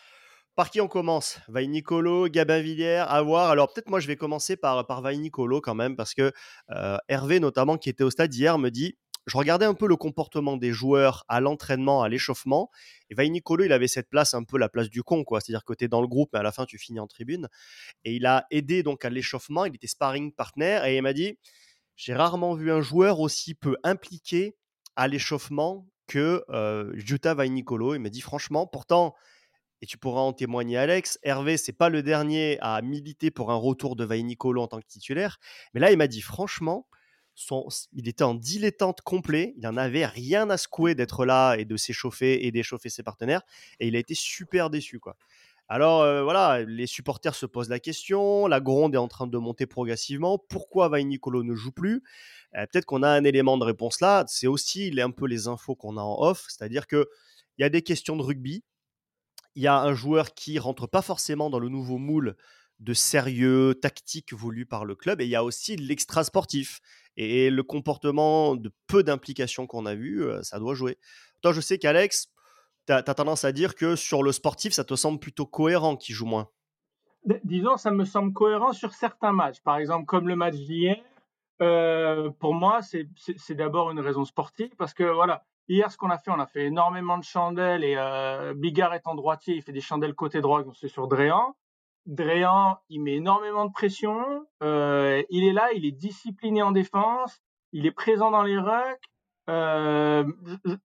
Speaker 1: par qui on commence? Nicolo, Gabin Villiers, à voir. Alors peut-être moi je vais commencer par, par Nicolo quand même, parce que euh, Hervé notamment qui était au stade hier me dit, je regardais un peu le comportement des joueurs à l'entraînement, à l'échauffement, et Nicolo il avait cette place, un peu la place du con, quoi. C'est-à-dire que tu es dans le groupe, mais à la fin tu finis en tribune. Et il a aidé donc à l'échauffement, il était sparring partner, et il m'a dit, j'ai rarement vu un joueur aussi peu impliqué à l'échauffement que euh, Jutta Vainicolo. Il m'a dit franchement, pourtant, et tu pourras en témoigner Alex, Hervé, c'est pas le dernier à militer pour un retour de Vainicolo en tant que titulaire, mais là il m'a dit franchement, il était en dilettante complet, il n'en avait rien à secouer d'être là et de s'échauffer et d'échauffer ses partenaires, et il a été super déçu quoi. Alors euh, voilà, les supporters se posent la question, la gronde est en train de monter progressivement. Pourquoi Vainicolo ne joue plus? Euh, Peut-être qu'on a un élément de réponse là. C'est aussi un peu les infos qu'on a en off, c'est-à-dire que il y a des questions de rugby. Il y a un joueur qui rentre pas forcément dans le nouveau moule de sérieux tactique voulu par le club, et il y a aussi l'extra sportif et le comportement de peu d'implication qu'on a vu, euh, ça doit jouer. Toi, je sais qu'Alex, tu as, tendance à dire que sur le sportif, ça te semble plutôt cohérent qu'il joue moins.
Speaker 4: Disons, ça me semble cohérent sur certains matchs. Par exemple, comme le match d'hier, euh, pour moi, c'est d'abord une raison sportive parce que voilà, hier, ce qu'on a fait, on a fait énormément de chandelles et euh, Bigard étant droitier, il fait des chandelles côté droit, c'est sur Dréan. Dréan, il met énormément de pression. Euh, il est là, il est discipliné en défense, il est présent dans les rucks. Euh,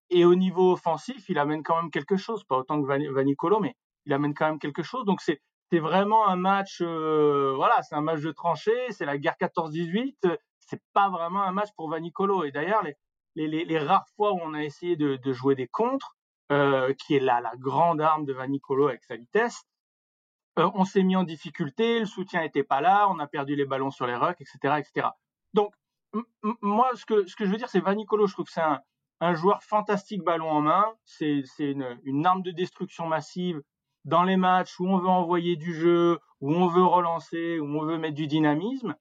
Speaker 4: et au niveau offensif, il amène quand même quelque chose, pas autant que Vanicolo, mais il amène quand même quelque chose. Donc c'est vraiment un match, euh, voilà, c'est un match de tranchée, c'est la guerre 14-18. C'est pas vraiment un match pour Vanicolo. Et d'ailleurs, les, rares fois où on a essayé de, jouer des contres, euh, qui est la, la grande arme de Vanicolo avec sa vitesse, on s'est mis en difficulté, le soutien n'était pas là, on a perdu les ballons sur les rucks, etc., etc. Donc moi, ce que, ce que je veux dire, c'est Vanicolo, je trouve que c'est un, joueur fantastique ballon en main. C'est une, arme de destruction massive dans les matchs où on veut envoyer du jeu, où on veut relancer, où on veut mettre du dynamisme.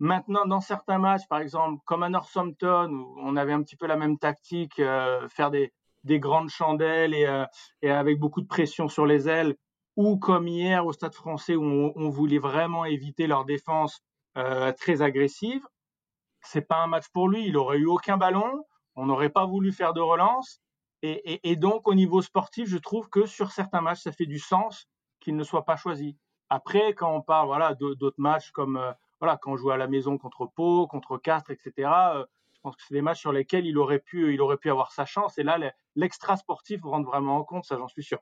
Speaker 4: Maintenant, dans certains matchs, par exemple, comme à Northampton, où on avait un petit peu la même tactique, euh, faire des, des, grandes chandelles et, euh, et, avec beaucoup de pression sur les ailes, ou comme hier au Stade français, où on, on voulait vraiment éviter leur défense euh, très agressive, c'est pas un match pour lui. Il aurait eu aucun ballon. On n'aurait pas voulu faire de relance. Et, donc, au niveau sportif, je trouve que sur certains matchs, ça fait du sens qu'il ne soit pas choisi. Après, quand on parle voilà, d'autres matchs comme euh, voilà, quand on joue à la maison contre Pau, contre Castres, etc., euh, je pense que c'est des matchs sur lesquels il aurait pu, il aurait pu avoir sa chance. Et là, l'extra sportif rentre vraiment en compte, ça j'en suis sûr.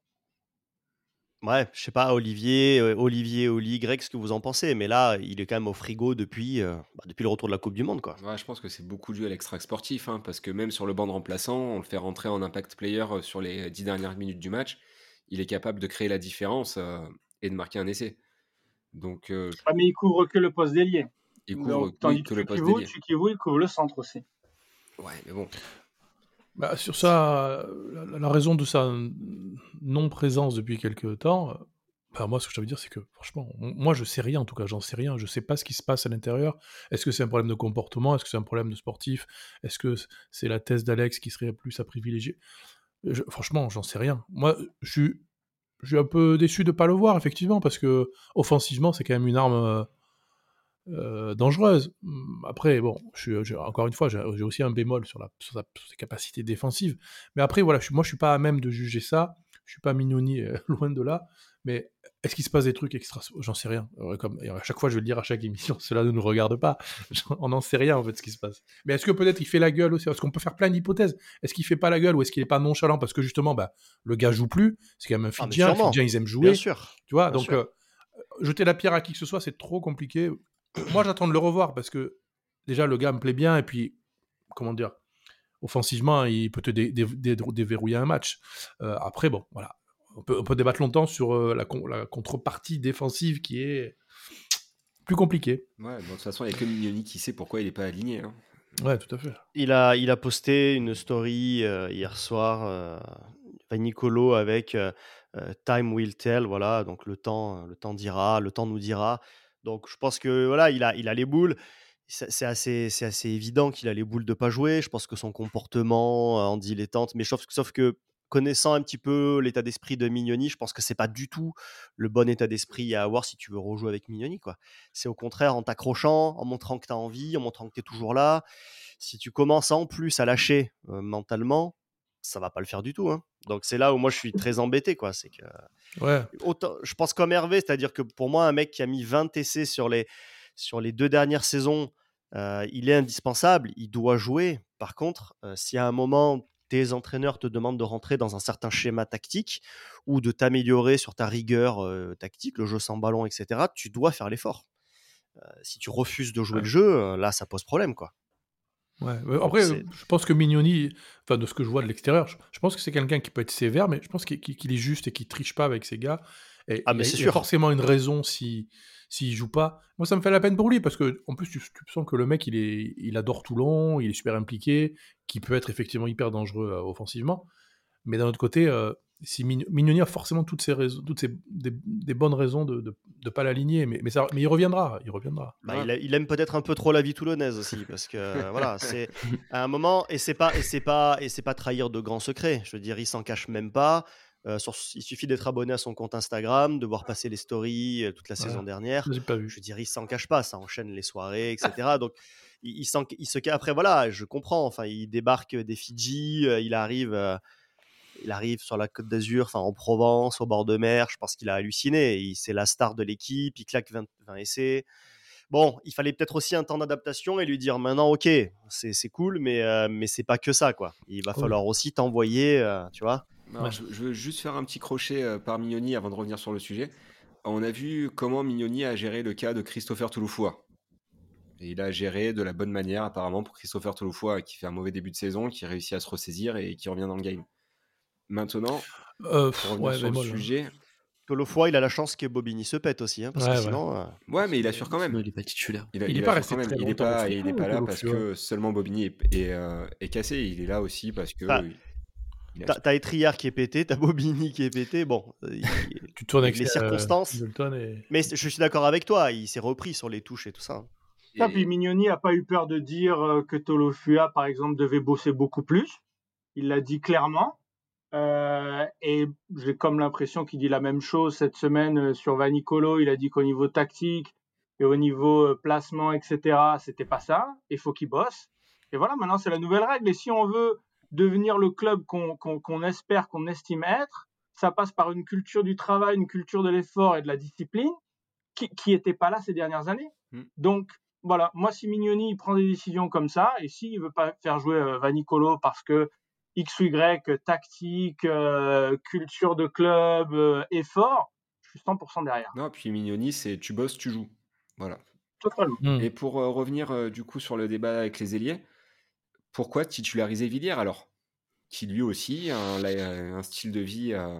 Speaker 1: Ouais, je sais pas, Olivier, euh, Olivier, Oli, Greg, ce que vous en pensez, mais là, il est quand même au frigo depuis, euh, bah, depuis le retour de la Coupe du Monde, quoi.
Speaker 2: Ouais, je pense que c'est beaucoup dû à l'extra sportif, hein, parce que même sur le banc de remplaçant, on le fait rentrer en impact player euh, sur les dix dernières minutes du match, il est capable de créer la différence et de marquer un essai. Donc,
Speaker 4: ah, mais il couvre que le poste d'ailier.
Speaker 2: Il couvre que le poste d'ailier.
Speaker 4: il couvre le centre aussi.
Speaker 2: Ouais, mais bon.
Speaker 3: Bah, sur ça, la, raison de sa non-présence depuis quelques temps, bah, moi, ce que je veux dire, c'est que, franchement, moi, je sais rien, en tout cas, j'en sais rien. Je sais pas ce qui se passe à l'intérieur. Est-ce que c'est un problème de comportement? Est-ce que c'est un problème de sportif? Est-ce que c'est la thèse d'Alex qui serait plus à privilégier? Franchement, j'en sais rien. Moi, je suis, je un peu déçu de pas le voir, effectivement, parce que, offensivement, c'est quand même une arme euh, dangereuse. Mmh, après, bon, je, encore une fois, j'ai aussi un bémol sur, la, sur, ses capacités défensives. Mais après, voilà, je, moi, je suis pas à même de juger ça. Je suis pas Mignoni, euh, loin de là. Mais est-ce qu'il se passe des trucs extra J'en sais rien. Comme, à chaque fois, je vais le dire à chaque émission, cela ne nous regarde pas. On n'en sait rien, en fait, ce qui se passe. Mais est-ce que peut-être il fait la gueule aussi? Parce qu'on peut faire plein d'hypothèses. Est-ce qu'il fait pas la gueule ou est-ce qu'il est pas nonchalant? Parce que justement, bah, le gars joue plus. C'est quand même un Fidjien. Ah, Fidjien, ils aiment jouer. Bien
Speaker 1: sûr.
Speaker 3: Tu vois, donc, euh, jeter la pierre à qui que ce soit, c'est trop compliqué moi, j'attends de le revoir parce que déjà, le gars me plaît bien et puis, comment dire, offensivement, il peut te déverrouiller un match. Euh, après, bon, voilà. On peut, on peut, débattre longtemps sur euh, la, la, contrepartie défensive qui est plus compliquée.
Speaker 2: Ouais, de toute façon, il n'y a que Mignoni qui sait pourquoi il n'est pas aligné. Hein.
Speaker 3: Ouais, tout à fait.
Speaker 1: Il a, il a posté une story euh, hier soir, Nicolo, avec Time will tell, voilà, donc le temps, le temps dira, le temps nous dira. Donc je pense que voilà, il a, il a les boules. C'est assez, c'est assez évident qu'il a les boules de pas jouer. Je pense que son comportement en dilettante, mais sauf, sauf que connaissant un petit peu l'état d'esprit de Mignoni, je pense que c'est pas du tout le bon état d'esprit à avoir si tu veux rejouer avec Mignoni. quoi. C'est au contraire en t'accrochant, en montrant que tu as envie, en montrant que tu es toujours là. Si tu commences en plus à lâcher mentalement, ça va pas le faire du tout. Hein. Donc c'est là où moi je suis très embêté. quoi. C'est que
Speaker 3: ouais.
Speaker 1: autant, je pense comme Hervé, c'est-à-dire que pour moi, un mec qui a mis 20 TC sur les, sur les deux dernières saisons, il est indispensable, il doit jouer. Par contre, si à un moment tes entraîneurs te demandent de rentrer dans un certain schéma tactique ou de t'améliorer sur ta rigueur tactique, le jeu sans ballon, etc., tu dois faire l'effort. si tu refuses de jouer le jeu, là, ça pose problème, quoi.
Speaker 3: Ouais, après, je pense que Mignoni, enfin de ce que je vois de l'extérieur, je, pense que c'est quelqu'un qui peut être sévère, mais je pense qu'il est juste et qu'il triche pas avec ses gars. Et ah, mais c'est sûr. forcément une raison si s'il joue pas. Moi, ça me fait la peine pour lui parce que, en plus, tu, sens que le mec, il, est, il adore Toulon, il est super impliqué, qui peut être effectivement hyper dangereux euh, offensivement. Mais d'un autre côté, euh, si Mignoni a forcément toutes ces raisons, toutes ces, des, bonnes raisons de ne pas l'aligner, mais, mais, ça, mais il reviendra, il reviendra.
Speaker 1: Bah, il, aime peut-être un peu trop la vie toulonnaise aussi, parce que voilà, c'est à un moment et c'est pas et c'est pas et c'est pas trahir de grands secrets. Je veux dire, il s'en cache même pas. Euh, il suffit d'être abonné à son compte Instagram, de voir passer les stories euh, toute la saison dernière.
Speaker 3: Pas vu.
Speaker 1: Je veux dire, il s'en cache pas, ça enchaîne les soirées, etc. Donc, il, il, il, se après voilà, je comprends. Enfin, il débarque des Fidji, euh, il arrive, il arrive sur la Côte d'Azur, enfin en Provence, au bord de mer. Je pense qu'il a halluciné. C'est la star de l'équipe. Il claque 20, 20 essais. Bon, il fallait peut-être aussi un temps d'adaptation et lui dire maintenant, ok, c'est cool, mais mais c'est pas que ça, quoi. Il va falloir aussi t'envoyer, tu vois
Speaker 2: je, veux juste faire un petit crochet euh, par Mignoni avant de revenir sur le sujet. On a vu comment Mignoni a géré le cas de Christopher Touloufoua. Et il a géré de la bonne manière, apparemment, pour Christopher Touloufoua, qui fait un mauvais début de saison, qui réussit à se ressaisir et qui revient dans le game. Maintenant,
Speaker 3: euh, pour revenir sur le hein.
Speaker 1: sujet. Touloufoua, il a la chance que Bobigny se pète aussi. Hein, parce que sinon,
Speaker 2: euh, ouais. mais il assure quand même.
Speaker 5: Il n'est pas titulaire.
Speaker 3: Il, n'est pas resté Il
Speaker 2: n'est pas, pas là parce que seulement Bobigny est, est, cassé. Il est là aussi parce que.
Speaker 1: T'as Etriard qui est pété, t'as Bobigny qui est pété. Bon, euh,
Speaker 3: tu tournes avec
Speaker 1: les circonstances. Mais je suis d'accord avec toi, il s'est repris sur les touches et tout ça.
Speaker 4: Et... puis Mignoni n'a pas eu peur de dire euh, que Tolofua, par exemple, devait bosser beaucoup plus. Il l'a dit clairement. Euh, et j'ai comme l'impression qu'il dit la même chose cette semaine sur Vanicolo. Il a dit qu'au niveau tactique et au niveau placement, etc., c'était pas ça. Il faut qu'il bosse. Et voilà, maintenant c'est la nouvelle règle. Et si on veut devenir le club qu'on espère, qu'on estime être, ça passe par une culture du travail, une culture de l'effort et de la discipline qui n'était pas là ces dernières années. Mm. Donc, voilà, moi, si Mignoni prend des décisions comme ça, et s'il ne veut pas faire jouer euh, Vanicolo parce que X ou Y, tactique, euh, culture de club, euh, effort, je suis 100% derrière.
Speaker 2: Non, puis Mignoni, c'est tu bosses, tu joues. Voilà.
Speaker 4: Totalement.
Speaker 2: Mm. Et pour revenir du coup sur le débat avec les ailiers, pourquoi titulariser Villiers alors? Qui lui aussi a un, style de vie euh,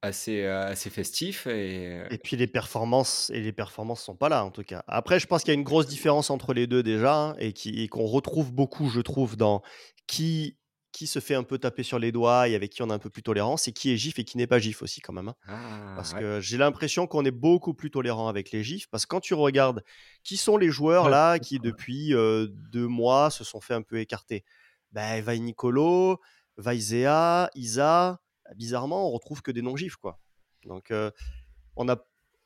Speaker 2: assez, euh, assez festif. Et...
Speaker 1: et puis les performances, et les performances sont pas là en tout cas. Après, je pense qu'il y a une grosse différence entre les deux déjà, hein, et qu'on retrouve beaucoup, je trouve, dans qui qui se fait un peu taper sur les doigts et avec qui on a un peu plus tolérance et qui est gif et qui n'est pas gif aussi quand même. Hein.
Speaker 2: Ah,
Speaker 1: parce que j'ai l'impression qu'on est beaucoup plus tolérant avec les gifs parce que quand tu regardes qui sont les joueurs là qui depuis deux mois se sont fait un peu écarter? Ben, Vai Nicolo, Vaizea, Isa, bizarrement on retrouve que des non-gifs quoi. Donc on a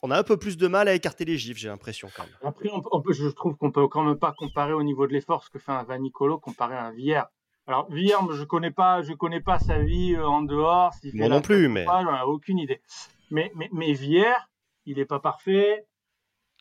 Speaker 1: on a un peu plus de mal à écarter les gifs, j'ai l'impression quand même.
Speaker 4: Après, on peut, je trouve qu'on peut quand même pas comparer au niveau de l'effort ce que fait un Vanicolo comparé à un Vier. Alors, Vierme, je connais pas, je connais pas sa vie euh, en dehors.
Speaker 1: Moi non plus, mais.
Speaker 4: J'en ai aucune idée. Mais, mais, mais il est pas parfait.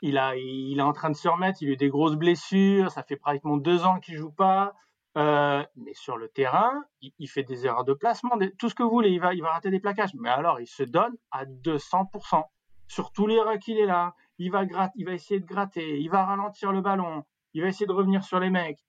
Speaker 4: Il, a, il est en train de se remettre. Il a eu des grosses blessures. Ça fait pratiquement deux ans qu'il joue pas. Euh, mais sur le terrain, il, fait des erreurs de placement, tout ce que vous voulez. Il va, il va rater des plaquages. Mais alors, il se donne à 200%. Sur tous les rucks, il est là. Il va, gratter, il va essayer de gratter. Il va ralentir le ballon. Il va essayer de revenir sur les mecs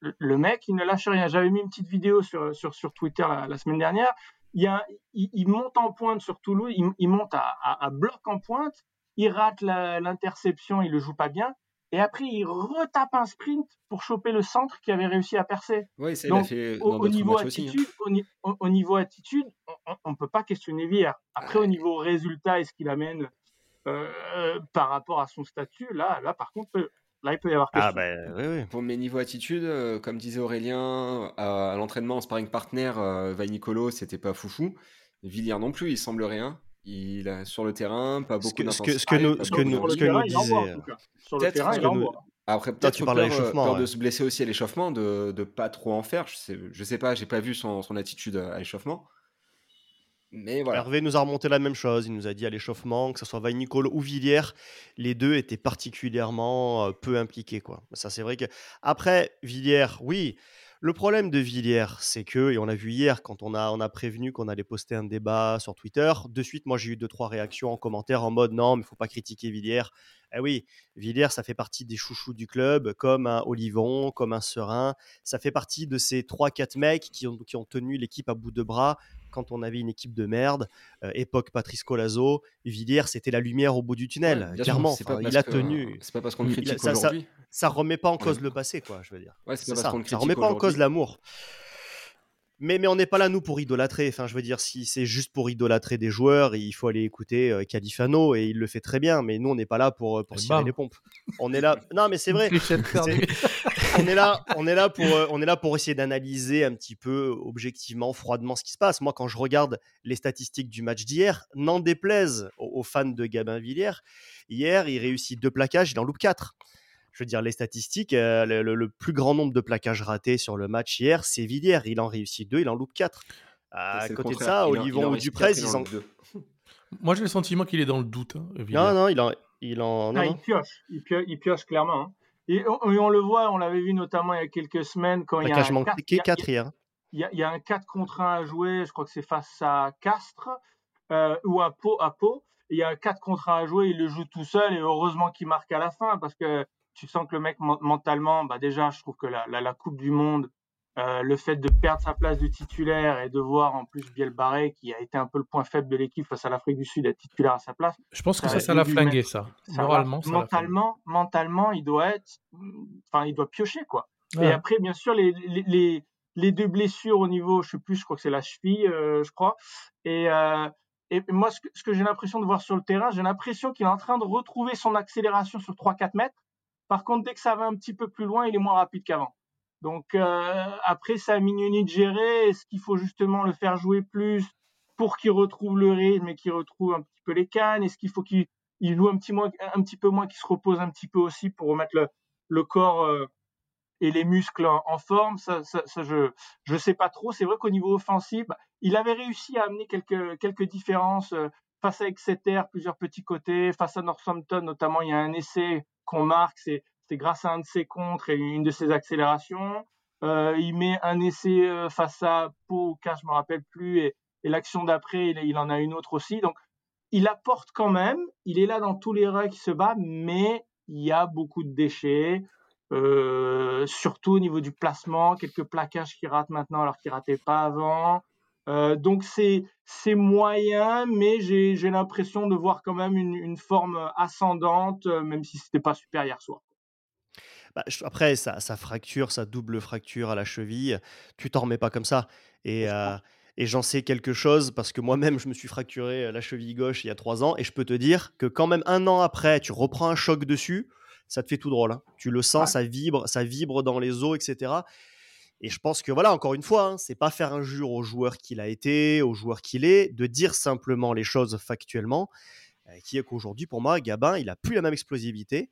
Speaker 4: le mec, il ne lâche rien. J'avais mis une petite vidéo sur, sur, sur Twitter la, semaine dernière. Il, y a, il, monte en pointe sur Toulouse, il, il monte à, à, bloc en pointe, il rate l'interception, il le joue pas bien. Et après, il retape un sprint pour choper le centre qui avait réussi à percer.
Speaker 2: Oui, c'est Donc, fait
Speaker 4: au, niveau attitude, hein. au, niveau attitude, on ne peut pas questionner Vier. Après, au niveau résultat et ce qu'il amène euh, par rapport à son statut, là, là par contre, Là, il peut y avoir
Speaker 1: quelque ah, Ben, oui, oui.
Speaker 2: Pour mes niveaux attitude, euh, comme disait Aurélien, à, l'entraînement en sparring partner, euh, Nicolo, c'était pas foufou. Villiers non plus, il semble rien. Il a sur le terrain, pas beaucoup
Speaker 1: d'intensité. Ce que, nous, disait.
Speaker 4: Sur le terrain, il envoie.
Speaker 2: Après, peut-être tu parles peur, peur de se blesser aussi à l'échauffement, de ne pas trop en faire. Je sais, je sais pas, j'ai pas vu son, son attitude à l'échauffement. Mais.
Speaker 1: Hervé nous a remonté la même chose. Il nous a dit à l'échauffement, que ce soit Nicole ou Villiers, les deux étaient particulièrement euh, peu impliqués. Quoi. Ça, c'est vrai que. Après, Villiers, oui. Le problème de Villiers, c'est que, et on l'a vu hier quand on a, on a prévenu qu'on allait poster un débat sur Twitter, de suite, moi j'ai eu deux, trois réactions en commentaire en mode non, mais il faut pas critiquer Villiers. Eh oui, Villiers, ça fait partie des chouchous du club, comme un Olivon, comme un Serein. Ça fait partie de ces trois, quatre mecs qui ont, qui ont tenu l'équipe à bout de bras quand on avait une équipe de merde, euh, époque Patrice Colazo, Villiers, c'était la lumière au bout du tunnel, clairement. il a tenu.
Speaker 2: C'est pas parce qu'on critique aujourd'hui.
Speaker 1: Ça, remet pas en cause le passé, quoi, je veux dire.
Speaker 2: Ouais, c'est ça.
Speaker 1: ça remet pas en cause l'amour. Mais, mais on n'est pas là, nous, pour idolâtrer. Enfin, je veux dire, si c'est juste pour idolâtrer des joueurs, il faut aller écouter euh, Califano et il le fait très bien. Mais nous, on n'est pas là pour, euh, pour cirer les pompes. On est là. Non, mais c'est vrai. on, est là, on, est là pour, euh, on est là pour essayer d'analyser un petit peu objectivement, froidement ce qui se passe. Moi, quand je regarde les statistiques du match d'hier, n'en déplaise aux, fans de Gabin Villiers, hier, il réussit deux plaquages, il en loupe quatre je veux dire, les statistiques, euh, le, plus grand nombre de plaquages ratés sur le match hier, c'est Villiers. Il en réussit deux, il en loupe quatre. À côté de ça, Olivon ou Duprez, ils en.
Speaker 3: Moi, j'ai le sentiment qu'il est dans le doute. Hein,
Speaker 1: non, non, il en. Il, en...
Speaker 4: Ah, il pioche, il pioche, clairement. Hein. Et on, le voit, on l'avait vu notamment il y a quelques semaines quand il y a un 4,
Speaker 1: hier.
Speaker 4: Il y, a, un 4 contre 1 à jouer, je crois que c'est face à Castres euh, ou à Pau, à Pau. Il y a un 4 contre 1 à jouer, il le joue tout seul et heureusement qu'il marque à la fin parce que tu sens que le mec mentalement, bah déjà, je trouve que la, la, Coupe du Monde, euh, le fait de perdre sa place de titulaire et de voir en plus Biel Barré, qui a été un peu le point faible de l'équipe face à l'Afrique du Sud, être titulaire à sa place.
Speaker 3: Je pense que ça, ça l'a flingué, ça. Moralement, ça
Speaker 4: mentalement, mentalement, il doit être, enfin, il doit piocher, quoi. Et après, bien sûr, les, les, les, deux blessures au niveau, je sais plus, je crois que c'est la cheville, euh, je crois. Et, euh, et moi, ce que, ce que j'ai l'impression de voir sur le terrain, j'ai l'impression qu'il est en train de retrouver son accélération sur 3-4 mètres par contre, dès que ça va un petit peu plus loin, il est moins rapide qu'avant. Donc euh, après, ça a Mignoni de gérer. Est-ce qu'il faut justement le faire jouer plus pour qu'il retrouve le rythme et qu'il retrouve un petit peu les cannes? Est-ce qu'il faut qu'il joue un petit, un petit peu moins, qu'il se repose un petit peu aussi pour remettre le, corps euh, et les muscles en, forme? Ça, je ne sais pas trop. C'est vrai qu'au niveau offensif, bah, il avait réussi à amener quelques, quelques différences. Euh, face à Exeter, plusieurs petits côtés. Face à Northampton, notamment, il y a un essai qu'on marque, c'est grâce à un de ses contres et une de ses accélérations. Euh, il met un essai euh, face à Pau, car je me rappelle plus, et, l'action d'après, il, en a une autre aussi. Donc, il apporte quand même. Il est là dans tous les runs qui se bat, mais il y a beaucoup de déchets. Euh, surtout au niveau du placement, quelques plaquages qui ratent maintenant alors qu'ils rataient pas avant. Euh, donc c'est moyen, mais j'ai l'impression de voir quand même une, forme ascendante, euh, même si c'était pas super hier soir.
Speaker 1: Bah, après, ça, fracture, ça double fracture à la cheville, tu t'en remets pas comme ça. Et, euh, et j'en sais quelque chose parce que moi-même, je me suis fracturé la cheville gauche il y a trois ans. Et je peux te dire que quand même un an après, tu reprends un choc dessus, ça te fait tout drôle. Hein. Tu le sens, ça vibre, ça vibre dans les os, etc. Et je pense que voilà, encore une fois, hein, c'est pas faire injure au joueur qu'il a été, au joueur qu'il est, de dire simplement les choses factuellement, euh, qui est qu'aujourd'hui, pour moi, Gabin, il a plus la même explosivité.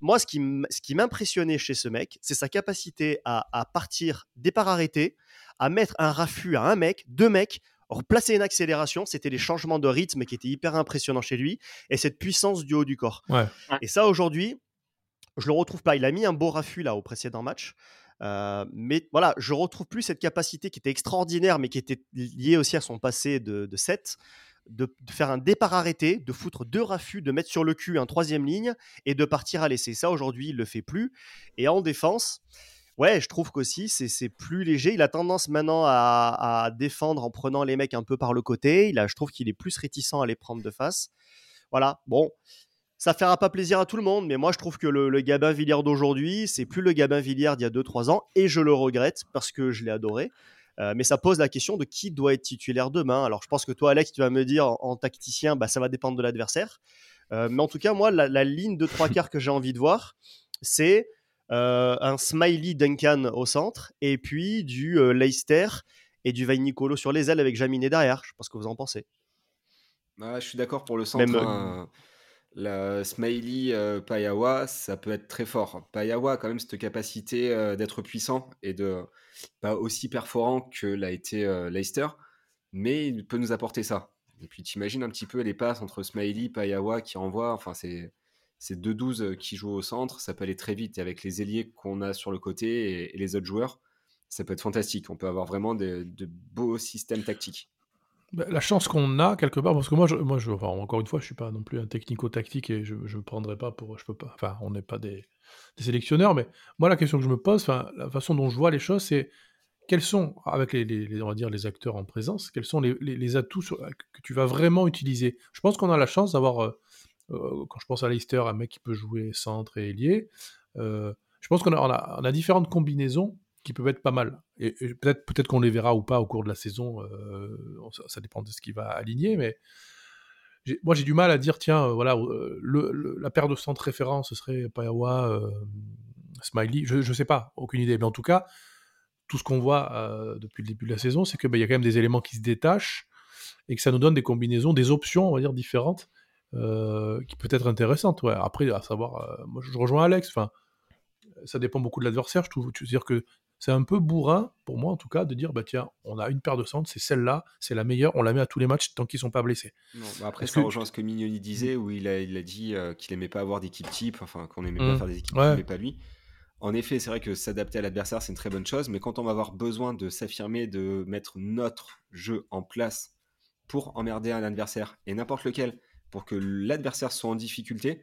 Speaker 1: Moi, ce qui m'impressionnait chez ce mec, c'est sa capacité à, partir départ arrêté, à mettre un raffut à un mec, deux mecs, replacer une accélération, c'était les changements de rythme qui étaient hyper impressionnants chez lui, et cette puissance du haut du corps. Et ça, aujourd'hui, je le retrouve pas. Il a mis un beau raffut là au précédent match. Euh, mais voilà, je retrouve plus cette capacité qui était extraordinaire, mais qui était liée aussi à son passé de, de 7, de, faire un départ arrêté, de foutre deux raffus, de mettre sur le cul un troisième ligne et de partir à l'essai. Ça, aujourd'hui, il le fait plus. Et en défense, ouais, je trouve qu'aussi, c'est plus léger. Il a tendance maintenant à, défendre en prenant les mecs un peu par le côté. Il je trouve qu'il est plus réticent à les prendre de face. Voilà, bon, ça fera pas plaisir à tout le monde, mais moi je trouve que le, Gabin Villiers d'aujourd'hui, c'est plus le Gabin Villiers d'il y a 2-3 ans, et je le regrette parce que je l'ai adoré. Euh, mais ça pose la question de qui doit être titulaire demain. Alors je pense que toi, Alex, tu vas me dire en, tacticien, bah, ça va dépendre de l'adversaire. Euh, mais en tout cas, moi, la, ligne de trois quarts que j'ai envie de voir, c'est un Smiley Duncan au centre et puis du Leicester et du Vain Nicolo sur les ailes avec Jaminet derrière. Je ce que vous en pensez.
Speaker 2: Bah, je suis d'accord pour le centre. Hein. La Smiley euh, Payawa, ça peut être très fort. Payawa a quand même cette capacité euh, d'être puissant et de pas aussi perforant que l'a été euh, Leicester, mais il peut nous apporter ça. Et puis t'imagines un petit peu les passes entre Smiley, Payawa qui envoie, enfin c'est c'est 2-12 qui jouent au centre, ça peut aller très vite. Et avec les ailiers qu'on a sur le côté et, les autres joueurs, ça peut être fantastique. On peut avoir vraiment de beaux systèmes tactiques.
Speaker 3: Bah, la chance qu'on a quelque part, parce que moi, je, moi encore une fois, je suis pas non plus un technico-tactique et je ne prendrai pas pour, je peux pas, enfin, on n'est pas des, sélectionneurs, mais moi la question que je me pose, la façon dont je vois les choses, c'est quels sont, avec les, on va dire les acteurs en présence, quels sont les, atouts que tu vas vraiment utiliser? Je pense qu'on a la chance d'avoir, euh, euh, quand je pense à Leicester, un mec qui peut jouer centre et ailier. Euh, je pense qu'on a, on a différentes combinaisons qui peuvent être pas mal. Et, peut-être peut qu'on les verra ou pas au cours de la saison, euh, ça, dépend de ce qui va aligner, mais moi j'ai du mal à dire, tiens, euh, voilà, euh, la paire de centres référents, ce serait Payawa, Smiley, je, sais pas, aucune idée, mais en tout cas, tout ce qu'on voit depuis le début de la saison, c'est qu'il bah, y a quand même des éléments qui se détachent et que ça nous donne des combinaisons, des options, on va dire, différentes, qui peut être intéressantes. Après, à savoir, moi je rejoins Alex, enfin, ça dépend beaucoup de l'adversaire, je trouve. Tu veux dire que c'est un peu bourrin, pour moi en tout cas, de dire bah tiens, on a une paire de centres, c'est celle-là, c'est la meilleure, on la met à tous les matchs tant qu'ils sont pas blessés.
Speaker 2: Bah, après, ça rejoint ce que Mignoni disait, où il a, il a dit euh, qu'il aimait pas avoir d'équipe type, enfin qu'on aimait pas mmh. faire des équipes type, mais pas lui. En effet, c'est vrai que s'adapter à l'adversaire, c'est une très bonne chose, mais quand on va avoir besoin de s'affirmer, de mettre notre jeu en place pour emmerder un adversaire, et n'importe lequel, pour que l'adversaire soit en difficulté,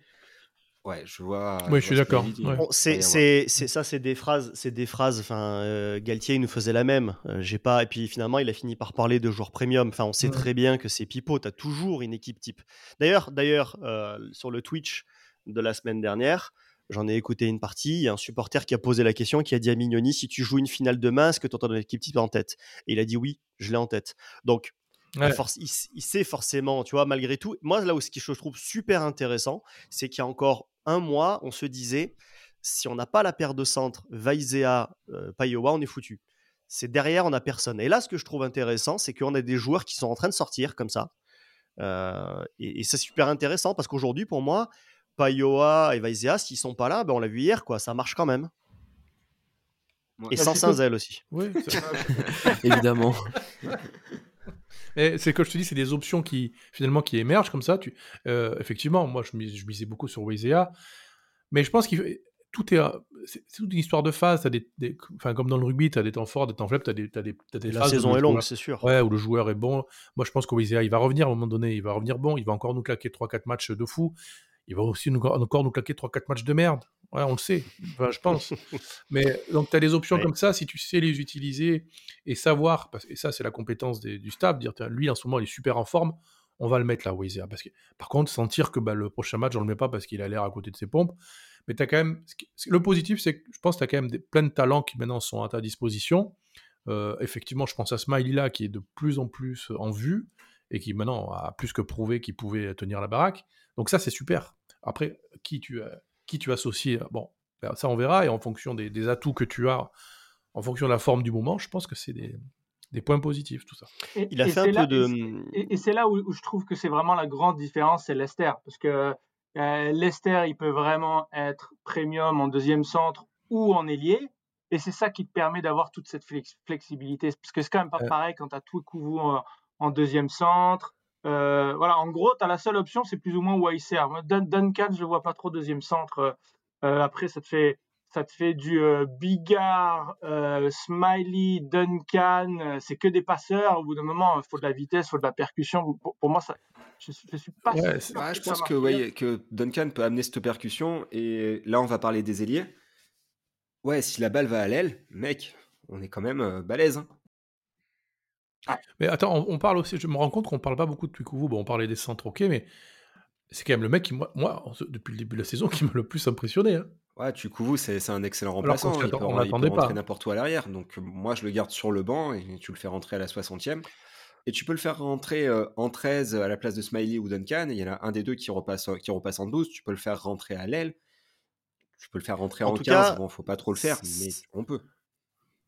Speaker 2: Ouais, je vois.
Speaker 3: Oui, je suis d'accord.
Speaker 1: C'est c'est ça, c'est des phrases, c'est des phrases. Enfin, euh, Galtier il nous faisait la même. Euh, j'ai pas. Et puis finalement, il a fini par parler de joueurs premium. Enfin, on sait très bien que c'est Pipo. as toujours une équipe type. D'ailleurs, d'ailleurs, euh, sur le Twitch de la semaine dernière, j'en ai écouté une partie. Il y a un supporter qui a posé la question, qui a dit à Mignoni si tu joues une finale demain, est-ce que tu entends une équipe type en tête? Et il a dit oui, je l'ai en tête. Donc il, sait forcément, tu vois, malgré tout. Moi, là où ce que je trouve super intéressant, c'est qu'il y a encore un mois, on se disait, si on n'a pas la paire de centre Vaizea, euh, Payowa, on est foutu. C'est derrière, on n'a personne. Et là, ce que je trouve intéressant, c'est qu'on a des joueurs qui sont en train de sortir comme ça. Euh, et, c'est super intéressant parce qu'aujourd'hui, pour moi, Payoa et Vaizea, s'ils sont pas là, ben on l'a vu hier, quoi, ça marche quand même. Et sans Saint-Zel aussi.
Speaker 3: Oui,
Speaker 5: évidemment.
Speaker 3: c'est que je te dis, c'est des options qui finalement qui émergent comme ça. Tu, euh, effectivement, moi je, je, misais beaucoup sur Wizea, mais je pense qu'il tout est, c'est toute une histoire de phase. des, enfin, comme dans le rugby, tu as des temps forts, des temps faibles, tu as des, as des, as des
Speaker 1: La saison est longue, c'est sûr.
Speaker 3: Ouais, où le joueur est bon. Moi, je pense que il va revenir à un moment donné, il va revenir bon, il va encore nous claquer 3-4 matchs de fou. Il va aussi nous, encore nous claquer 3-4 matchs de merde. Ouais, on le sait, enfin, je pense. Mais donc, tu as des options comme ça, si tu sais les utiliser et savoir, parce, et ça, c'est la compétence du staff, dire, lui, en ce moment, il est super en forme, on va le mettre là, Weiser. Parce que, par contre, sentir que bah, le prochain match, on le met pas parce qu'il a l'air à côté de ses pompes. Mais as quand même. Le positif, c'est que je pense que tu as quand même des, plein de talents qui maintenant sont à ta disposition. Euh, effectivement, je pense à Smiley là, qui est de plus en plus en vue et qui maintenant a plus que prouvé qu'il pouvait tenir la baraque. Donc ça, c'est super. Après, qui tu, qui tu associes, bon, ben, ça on verra, et en fonction des, atouts que tu as, en fonction de la forme du moment, je pense que c'est des, points positifs, tout ça.
Speaker 4: Et, il a fait un peu de... Et, c'est là où, je trouve que c'est vraiment la grande différence, c'est Lester, parce que euh, Lester, il peut vraiment être premium en deuxième centre ou en ailier, et c'est ça qui te permet d'avoir toute cette flexibilité, parce que c'est quand même pas pareil quand tu as tout en, en deuxième centre, euh, voilà, en gros, tu as la seule option, c'est plus ou moins Weiser. Duncan, je ne vois pas trop deuxième centre. Euh, après, ça te fait, ça te fait du euh, Bigard, Smiley, Duncan. c'est que des passeurs. Au bout d'un moment, il faut de la vitesse, il faut de la percussion. Pour, moi, ça, je, ne suis pas
Speaker 2: je pense que, que Duncan peut amener cette percussion. Et là, on va parler des ailiers. Ouais, si la balle va à l'aile, mec, on est quand même balèze. Hein.
Speaker 3: Mais attends, on, parle aussi, je me rends compte qu'on parle pas beaucoup de Twikuvu. Bon, on parlait des centres, ok, mais c'est quand même le mec qui, moi, moi, depuis le début de la saison, qui m'a le plus impressionné. Hein.
Speaker 2: Ouais, Twikuvu, c'est un excellent remplaçant. il peut, on il peut rentrer n'importe où à l'arrière. Donc, moi, je le garde sur le banc et tu le fais rentrer à la 60e. Et tu peux le faire rentrer euh, en 13 à la place de Smiley ou Duncan. Il y en a un des deux qui repasse, qui repasse en 12. Tu peux le faire rentrer à l'aile. tu peux le faire rentrer en, en 15. Cas, bon, faut pas trop le faire, mais on peut.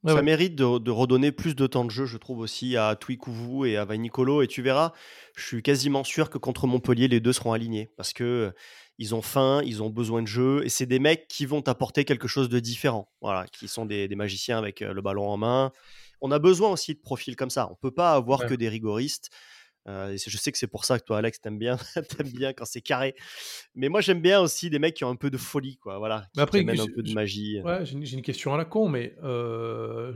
Speaker 1: Ça mérite de, redonner plus de temps de jeu, je trouve aussi à Twikuvu et à Vanicolo. Et tu verras, je suis quasiment sûr que contre Montpellier, les deux seront alignés parce que ils ont faim, ils ont besoin de jeu, et c'est des mecs qui vont apporter quelque chose de différent. Voilà, qui sont des, magiciens avec le ballon en main. On a besoin aussi de profils comme ça. On peut pas avoir que des rigoristes. Euh, je sais que c'est pour ça que toi, Alex, t'aimes bien, aimes bien quand c'est carré. Mais moi, j'aime bien aussi des mecs qui ont un peu de folie, quoi. Voilà, qui,
Speaker 3: après,
Speaker 1: amènent un peu de magie.
Speaker 3: Ouais, j'ai une, question à la con, mais euh,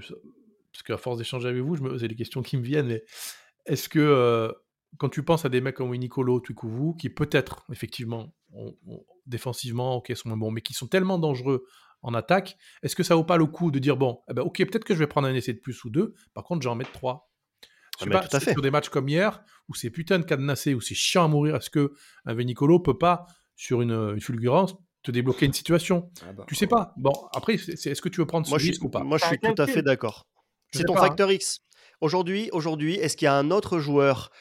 Speaker 3: parce qu'à force d'échanger avec vous, je me posais des questions qui me viennent. Mais est-ce que euh, quand tu penses à des mecs comme Nicolo, Tukuvu, qui peut-être effectivement défensivement, ok, sont moins bons, mais qui sont tellement dangereux en attaque, est-ce que ça vaut pas le coup de dire bon, eh ben, ok, peut-être que je vais prendre un essai de plus ou deux, par contre, j'en mettre trois? Je sais ah, pas, tout à fait. Sur des matchs comme hier, où c'est putain de cadenassé, où c'est chiant à mourir, est-ce que un Venicolo peut pas, sur une, fulgurance, te débloquer une situation? Ah bah, Tu sais pas. Bon, après, est-ce que tu veux prendre ce risque ou pas?
Speaker 1: Moi, je suis tout à fait d'accord. C'est ton facteur hein. X. Aujourd'hui, aujourd'hui, est-ce qu'il y a un autre joueur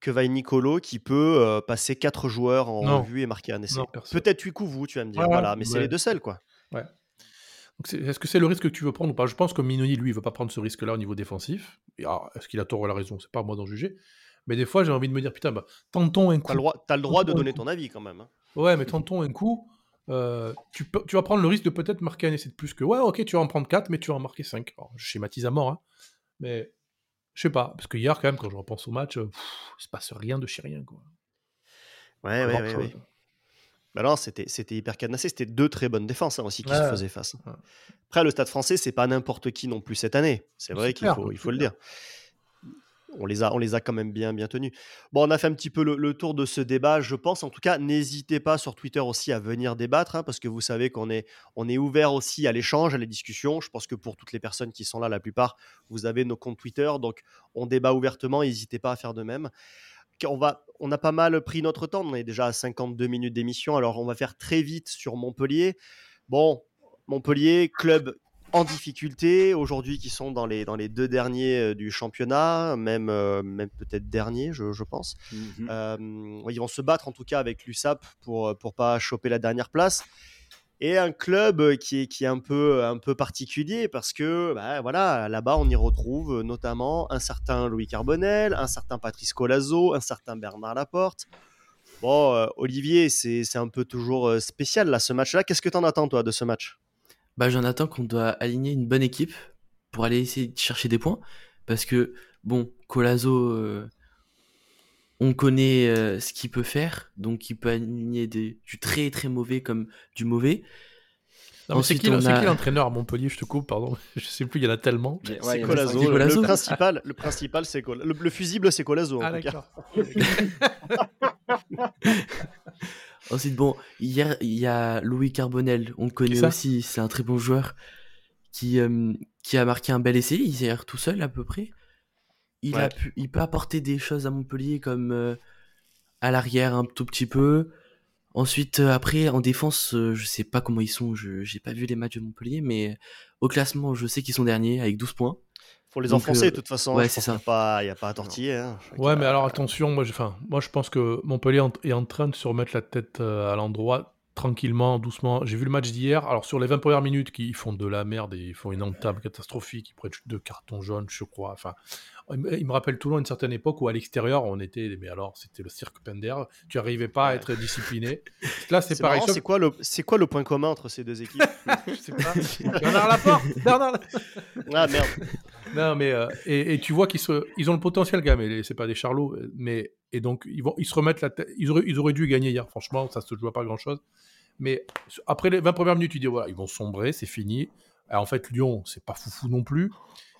Speaker 1: que Nicolo qui peut euh, passer quatre joueurs en vue et marquer un essai? Peut-être vous, tu vas me dire. voilà, mais c'est les deux seuls, quoi.
Speaker 3: Ouais. Est-ce que c'est le risque que tu veux prendre ou pas? Je pense que Minoni, lui, il veut pas prendre ce risque-là au niveau défensif. Est-ce qu'il a tort ou la raison? C'est pas à moi d'en juger. Mais des fois, j'ai envie de me dire, putain, bah, tentons un coup.
Speaker 1: T'as le droit, as le droit de donner ton avis quand même. Hein.
Speaker 3: Ouais, mais tentons un coup. Euh, tu, tu, vas prendre le risque de peut-être marquer un essai de plus que. Ouais, ok, tu vas en prendre 4, mais tu vas en marquer 5. je schématise à mort, hein. mais je sais pas. Parce que hier, quand même, quand je repense au match, il il se passe rien de chez rien. Quoi.
Speaker 1: Ouais, ouais, ouais, ouais. Bah non, c'était, c'était hyper cadenassé. C'était deux très bonnes défenses hein, aussi qui se faisaient face. Après, le Stade français, c'est pas n'importe qui non plus cette année. C'est vrai qu'il faut, il faut le dire. On les, a, on les a quand même bien, bien tenus. Bon, on a fait un petit peu le, tour de ce débat, je pense. En tout cas, n'hésitez pas sur Twitter aussi à venir débattre, hein, parce que vous savez qu'on est, on est ouvert aussi à l'échange, à la discussion. Je pense que pour toutes les personnes qui sont là, la plupart, vous avez nos comptes Twitter, donc on débat ouvertement. N'hésitez pas à faire de même on, va, on a pas mal pris notre temps. On est déjà à 52 minutes d'émission. Alors, on va faire très vite sur Montpellier. Bon, Montpellier, club en difficulté aujourd'hui, qui sont dans les, dans les deux derniers euh, du championnat, même, euh, même peut-être dernier, je, pense. Mhm. Euh, ils vont se battre en tout cas avec l'USAP pour ne pas choper la dernière place et un club qui est, qui est un, peu, un peu particulier parce que bah, voilà, là-bas, on y retrouve notamment un certain Louis Carbonel, un certain Patrice Colazo, un certain Bernard Laporte. Bon, euh, Olivier, c'est un peu toujours euh, spécial là, ce match-là. Qu'est-ce que tu en attends, toi, de ce match?
Speaker 5: Bah, J'en attends qu'on doit aligner une bonne équipe pour aller essayer de chercher des points. Parce que, bon, Colazo, euh, on connaît euh, ce qu'il peut faire, donc il peut aligner du très très mauvais comme du mauvais.
Speaker 3: C'est qui, l'entraîneur à Montpellier Je te coupe, pardon. Je sais plus, il y en a tellement.
Speaker 1: c'est Colazo. Le, principal, le principal, c'est le, fusible, c'est Colazo.
Speaker 3: Ah d'accord.
Speaker 5: Ensuite, bon, hier il y a Louis Carbonel, on le connaît aussi, c'est un très bon joueur qui euh, qui a marqué un bel essai, il est tout seul à peu près il, a pu, il peut apporter des choses à Montpellier comme euh, à l'arrière un tout petit peu. Ensuite, euh, après, en défense, euh, je sais pas comment ils sont, je j'ai pas vu les matchs de Montpellier, mais au classement, je sais qu'ils sont derniers avec 12 points.
Speaker 1: Faut les enfoncer de toute façon. Ouais, c'est ça. Il n'y a, pas à tortiller. Hein.
Speaker 3: Ouais, mais alors attention, moi je, moi je pense que Montpellier est en train de se remettre la tête à l'endroit tranquillement, doucement. J'ai vu le match d'hier. Alors, sur les 20 premières minutes, qui font de la merde et ils font une entame catastrophique, ils prennent deux cartons jaunes, je crois. Enfin, il me rappelle Toulon une certaine époque où à l'extérieur, on était, mais alors, c'était le cirque Pender. Tu n'arrivais pas à être discipliné. Là, c'est pareil.
Speaker 1: C'est quoi, le, c'est quoi le point commun entre ces deux équipes?
Speaker 3: Je sais pas. Bernard Laporte Bernard
Speaker 1: Ah merde.
Speaker 3: Non, mais, euh, et, tu vois qu'ils ils ont le potentiel, gars, mais c'est pas des charlots. Mais, et donc, ils, vont, ils se remettent la tête. Ils auraient, ils auraient dû gagner hier, franchement, ça se joue pas grand chose. Mais après les 20 premières minutes, tu dis, voilà, ils vont sombrer, c'est fini. en fait, Lyon, c'est pas foufou non plus.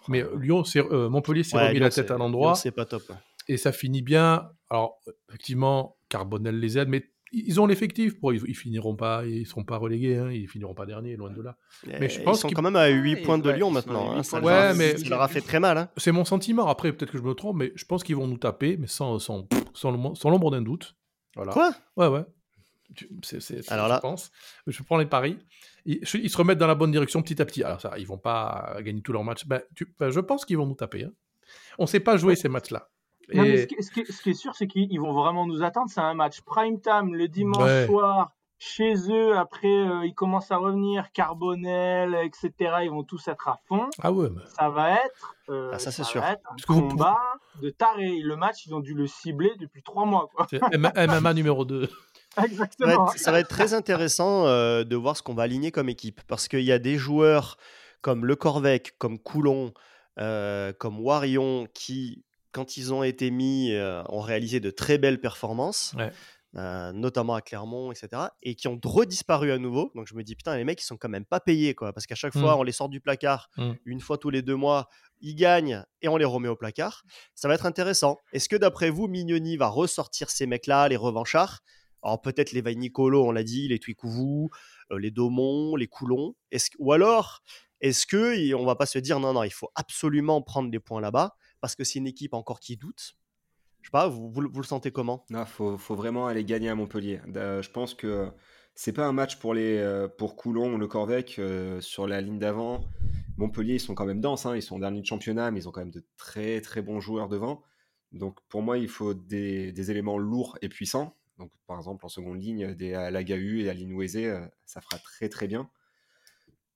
Speaker 3: Mais Lyon, c'est euh, Montpellier s'est remis la tête à l'endroit.
Speaker 1: C'est pas top.
Speaker 3: Et ça finit bien. Alors, effectivement, Carbonel les aide, mais ils ont l'effectif pour ils, finiront pas ils seront pas relégués hein, ils finiront pas derniers loin de là
Speaker 1: mais je pense ils sont quand même à 8 points de Lyon maintenant hein, ça, ouais, mais leur a fait très mal hein.
Speaker 3: c'est mon sentiment après peut-être que je me trompe mais je pense qu'ils vont nous taper mais sans sans sans l'ombre d'un doute
Speaker 1: voilà. quoi?
Speaker 3: Ouais ouais c'est, Alors là, je pense. Je prends les paris. Ils, se remettent dans la bonne direction petit à petit. Alors ça, ils vont pas gagner tous leurs matchs. Ben, ben, je pense qu'ils vont nous taper. Hein. On ne sait pas jouer ces matchs-là.
Speaker 4: ce, qui, est sûr, c'est qu'ils vont vraiment nous attendre. C'est un match prime time le dimanche soir chez eux, après, euh, ils commencent à revenir, Carbonel, etc. Ils vont tous être à fond.
Speaker 3: Ah ouais.
Speaker 4: Ça va être, euh,
Speaker 1: ah, ça, c'est sûr.
Speaker 4: un combat de taré. Le match, ils ont dû le cibler depuis trois mois. Quoi.
Speaker 3: MMA numéro 2.
Speaker 4: Exactement.
Speaker 1: Ça va, être, très intéressant euh, de voir ce qu'on va aligner comme équipe. Parce qu'il y a des joueurs comme Le Corvec, comme Coulon, comme Warion, qui, quand ils ont été mis, ont réalisé de très belles performances. Ouais. Euh, notamment à Clermont, etc., et qui ont redisparu à nouveau. Donc je me dis, putain, les mecs, ils sont quand même pas payés, quoi, parce qu'à chaque fois, mmh. on les sort du placard, mmh. une fois tous les deux mois, ils gagnent et on les remet au placard. Ça va être intéressant. Est-ce que d'après vous, Mignoni va ressortir ces mecs-là, les revanchards? Alors peut-être les Vainicolo, on l'a dit, les Twikouvou, euh, les Daumont, les Coulons. Ou alors, est-ce que on va pas se dire non, non, il faut absolument prendre des points là-bas parce que c'est une équipe encore qui doute? Je sais pas, vous, vous, le sentez comment?
Speaker 2: Il faut, faut, vraiment aller gagner à Montpellier. je pense que c'est pas un match pour, les, euh, pour Coulon ou le Corvec euh, sur la ligne d'avant. Montpellier, ils sont quand même denses, hein, ils sont dernier de championnat, mais ils ont quand même de très très bons joueurs devant. Donc pour moi, il faut des, des éléments lourds et puissants. Donc par exemple en seconde ligne, des Lagahu et Alinoueze, euh, ça fera très très bien.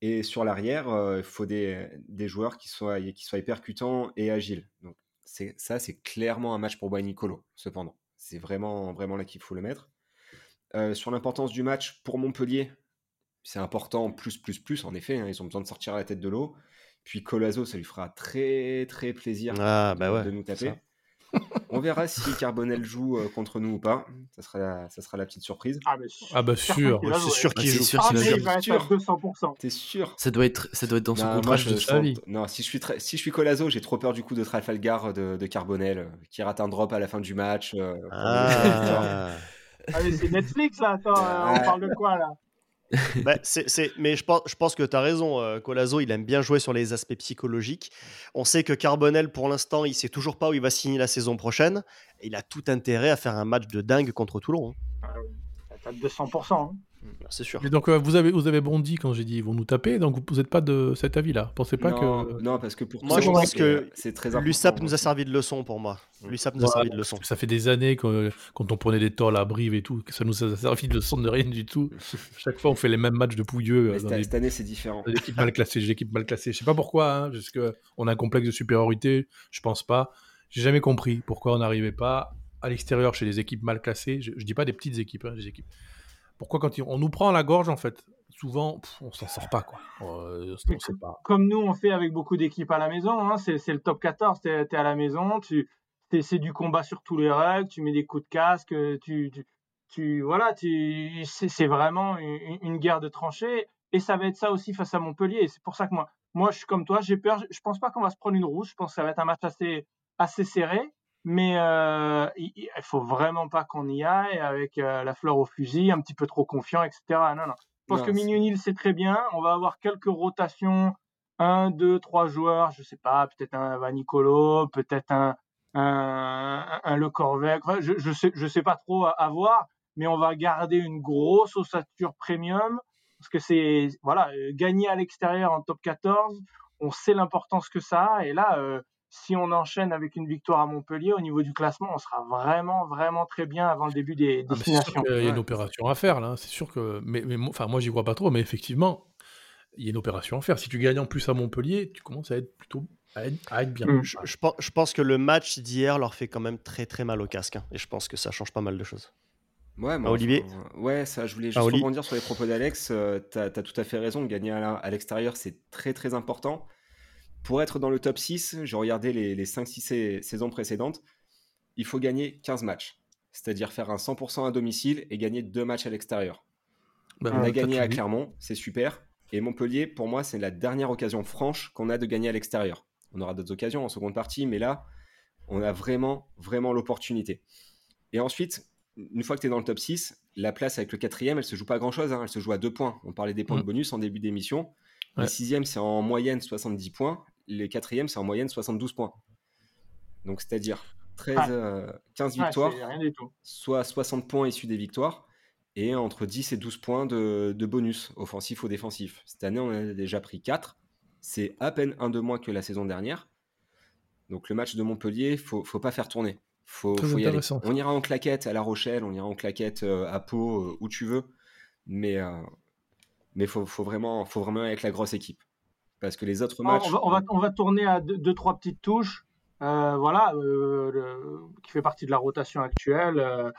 Speaker 2: Et sur l'arrière, il faut des, des, joueurs qui soient, qui soient percutants et agiles. Donc ça, c'est clairement un match pour Nicolo, cependant. C'est vraiment, vraiment là qu'il faut le mettre. Euh, sur l'importance du match pour Montpellier, c'est important, plus, plus, plus, en effet. Hein, ils ont besoin de sortir la tête de l'eau. Puis Colazo, ça lui fera très, très plaisir
Speaker 1: ah, bah
Speaker 2: de nous taper. On verra si Carbonel joue euh, contre nous ou pas. Ça sera la, ça sera la petite surprise.
Speaker 4: Ah,
Speaker 3: ah bah sûr,
Speaker 1: c'est sûr qu'il joue.
Speaker 4: Sûr qu'il va sûr. 200%.
Speaker 2: T'es sûr
Speaker 5: Ça doit être, ça doit être dans son contrat de
Speaker 2: sa vie. Non, si je suis si je suis Colazo, j'ai trop peur du coup de Trafalgar de, de Carbonel euh, qui rate un drop à la fin du match. Euh,
Speaker 1: ah.
Speaker 4: ah c'est Netflix là. Attends, on parle de quoi là?
Speaker 1: bah, c'est, mais je pense, je pense que tu as raison. Euh, Colazo, il aime bien jouer sur les aspects psychologiques. On sait que Carbonel, pour l'instant, il sait toujours pas où il va signer la saison prochaine. Il a tout intérêt à faire un match de dingue contre Toulon. Hein.
Speaker 4: Ah, 200%.
Speaker 1: Bah, c'est sûr.
Speaker 3: Et donc euh, vous avez vous avez bondi quand j'ai dit ils vont nous taper, donc vous n'êtes pas de cet avis-là. Pensez pas que
Speaker 2: non parce que pour
Speaker 1: moi je pense que c'est très l'USAP nous a servi de leçon pour moi. L'USAP nous a servi de leçon.
Speaker 3: Ça fait des années que quand on prenait des tolls à Brive et tout, que ça nous a servi de leçon de rien du tout. Chaque fois on fait les mêmes matchs de pouilleux.
Speaker 2: Euh, cette, année c'est différent.
Speaker 3: L'équipe mal classée, l'équipe mal classée. Je sais pas pourquoi, hein, parce que on a un complexe de supériorité. Je pense pas. J'ai jamais compris pourquoi on n'arrivait pas à l'extérieur chez les équipes mal classées. Je, je dis pas des petites équipes, hein, des équipes pourquoi quand on nous prend à la gorge, en fait, souvent, on s'en sort pas, quoi. Euh, pas.
Speaker 4: Comme nous, on fait avec beaucoup d'équipes à la maison, hein, c'est le top 14, tu es, à la maison, tu c'est du combat sur tous les règles, tu mets des coups de casque, tu, tu, tu voilà, tu, c'est vraiment une, guerre de tranchées, et ça va être ça aussi face à Montpellier, c'est pour ça que moi, moi, je suis comme toi, j'ai peur, je pense pas qu'on va se prendre une rouge, je pense que ça va être un match assez, assez serré, mais euh, il, faut vraiment pas qu'on y aille avec euh, la fleur au fusil, un petit peu trop confiant, etc. Non, non. Je pense que Mignonil le sait très bien. On va avoir quelques rotations, un, deux, trois joueurs, je sais pas, peut-être un Vanicolo, peut-être un, un, un, Le Corvec. je, je sais, je sais pas trop à, voir, mais on va garder une grosse ossature premium parce que c'est voilà, euh, gagner à l'extérieur en top 14, on sait l'importance que ça a. Et là, euh, si on enchaîne avec une victoire à Montpellier, au niveau du classement, on sera vraiment, vraiment très bien avant le début des ah, destinations.
Speaker 3: il y a une opération à faire, là. C'est sûr que. Mais, mais enfin, moi, j'y crois pas trop, mais effectivement, il y a une opération à faire. Si tu gagnes en plus à Montpellier, tu commences à être plutôt. À être, bien.
Speaker 1: Mm. Je, pense que le match d'hier leur fait quand même très très mal au casque. Hein, et je pense que ça change pas mal de choses.
Speaker 2: Ouais, moi, Olivier Ouais, ça, je voulais juste rebondir sur les propos d'Alex. Euh, tu as, tout à fait raison. Gagner à l'extérieur, c'est très très important pour être dans le top 6, j'ai regardé les, 5-6 saisons précédentes, il faut gagner 15 matchs. C'est-à-dire faire un 100% à domicile et gagner deux matchs à l'extérieur. Bah, on a gagné à Clermont, c'est super. Et Montpellier, pour moi, c'est la dernière occasion franche qu'on a de gagner à l'extérieur. On aura d'autres occasions en seconde partie, mais là, on a vraiment, vraiment l'opportunité. Et ensuite, une fois que tu es dans le top 6, la place avec le quatrième, elle se joue pas grand-chose. Hein. elle se joue à deux points. On parlait des points de mm. bonus en début d'émission. Le sixième, c'est en moyenne 70 points les quatrièmes, c'est en moyenne 72 points. Donc, c'est-à-dire 13, 15 euh, victoires, soit 60 points issus des victoires, et entre 10 et 12 points de, bonus, offensif ou défensif. Cette année, on a déjà pris 4. C'est à peine un de moins que la saison dernière. Donc, le match de Montpellier, il faut, faut pas faire tourner. Faut, faut y aller. On ira en claquette à La Rochelle, on ira en claquette euh, à Pau, euh, où tu veux. Mais mais faut, faut vraiment, faut vraiment avec la grosse équipe. Parce que les autres matchs.
Speaker 4: On va, on va, tourner à deux, trois petites touches. voilà, qui fait partie de la rotation actuelle.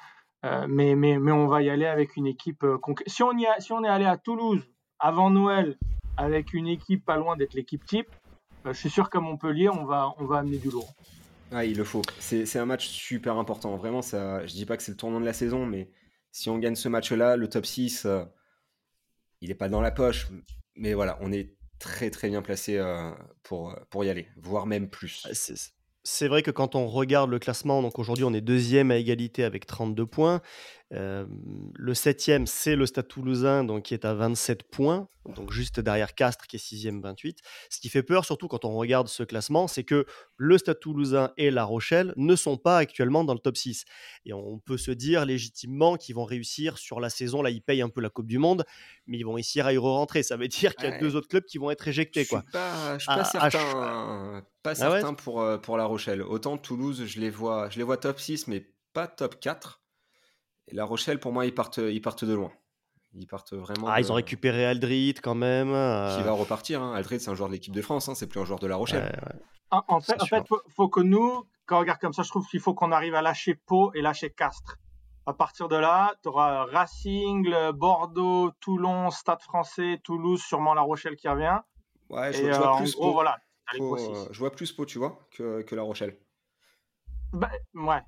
Speaker 4: mais, mais, mais on va y aller avec une équipe. si, on y si on est allé à Toulouse avant Noël avec une équipe pas loin d'être l'équipe type, je suis sûr qu'à Montpellier, on va, on va amener du lourd.
Speaker 2: Ah, il le faut. C'est un match super important. Vraiment, ça, je dis pas que c'est le tournant de la saison, mais si on gagne ce match-là, le top 6, euh, il n'est pas dans la poche. Mais voilà, on est très très bien placé euh, pour, pour y aller, voire même plus.
Speaker 1: Ah, c'est vrai que quand on regarde le classement, donc aujourd'hui on est deuxième à égalité avec 32 points. Le septième, c'est le Stade toulousain, donc qui est à 27 points, donc juste derrière Castres qui est sixième 28. Ce qui fait peur, surtout quand on regarde ce classement, c'est que le Stade toulousain et La Rochelle ne sont pas actuellement dans le top 6. Et on peut se dire légitimement qu'ils vont réussir sur la saison. Là, ils payent un peu la Coupe du Monde, mais ils vont réussir à y re-rentrer. Ça veut dire qu'il y a deux autres clubs qui vont être éjectés. Je
Speaker 2: ne suis pas, pas certain, pas ah certain pour, euh, pour La Rochelle. Autant Toulouse, je les, vois, je les vois top 6, mais pas top 4. Et La Rochelle, pour moi, ils partent, ils partent de loin. Ils partent vraiment.
Speaker 1: Ah, ils ont récupéré Aldrit quand même.
Speaker 2: Qui va repartir. Hein. Aldrit, c'est un joueur de l'équipe de France, hein. c'est plus un joueur de La Rochelle.
Speaker 4: En, fait, il faut, que nous, quand on regarde comme ça, je trouve qu'il faut qu'on arrive à lâcher Pau et lâcher Castres. À partir de là, tu auras Racing, Bordeaux, Toulon, Stade français, Toulouse, sûrement La Rochelle qui revient.
Speaker 2: Ouais, je, vois, plus Pau, voilà, je vois plus Pau, tu vois, que, que La Rochelle.
Speaker 4: Bah, ouais,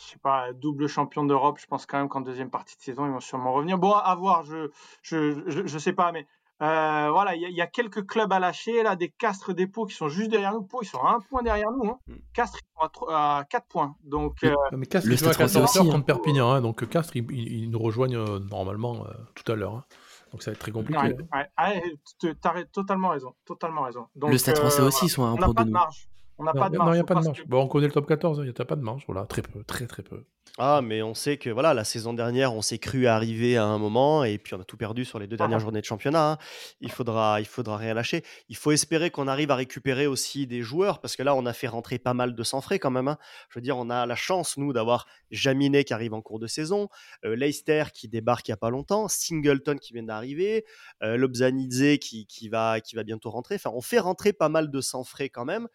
Speaker 4: je sais pas, double champion d'Europe, je pense quand même qu'en deuxième partie de saison, ils vont sûrement revenir. Bon, à voir, je je, je, je sais pas, mais euh, voilà, il y, a quelques clubs à lâcher, là, des Castres, des Pau qui sont juste derrière nous. Pau, ils sont à un point derrière nous. Hein. Hmm. Castres, ils sont à, 4 points. Donc,
Speaker 3: euh... mais Castres, ils jouent à 14 heures contre Perpignan. Hein, donc Castres, ils, ils, nous rejoignent euh, normalement euh, tout à l'heure. Hein. Donc ça va être très compliqué. Ouais,
Speaker 4: ouais. Ah, tu as totalement raison. Totalement raison. Donc,
Speaker 5: le Stade français aussi, ils sont à un point de nous.
Speaker 4: Marge. On n'a pas de marge.
Speaker 3: Non, il n'y a pas de marge. Bon, on connaît le top 14, il n'y a pas de marge. Voilà, très peu, très très peu.
Speaker 1: Ah, mais on sait que voilà, la saison dernière, on s'est cru arriver à un moment et puis on a tout perdu sur les deux dernières journées de championnat. Hein. Il faudra, il faudra rien lâcher. Il faut espérer qu'on arrive à récupérer aussi des joueurs parce que là, on a fait rentrer pas mal de sang frais quand même. Hein. Je veux dire, on a la chance nous d'avoir Jaminet qui arrive en cours de saison, euh, Leicester qui débarque il y a pas longtemps, Singleton qui vient d'arriver, euh, Lobzanidze qui, qui va, qui va bientôt rentrer. Enfin, on fait rentrer pas mal de sang frais quand même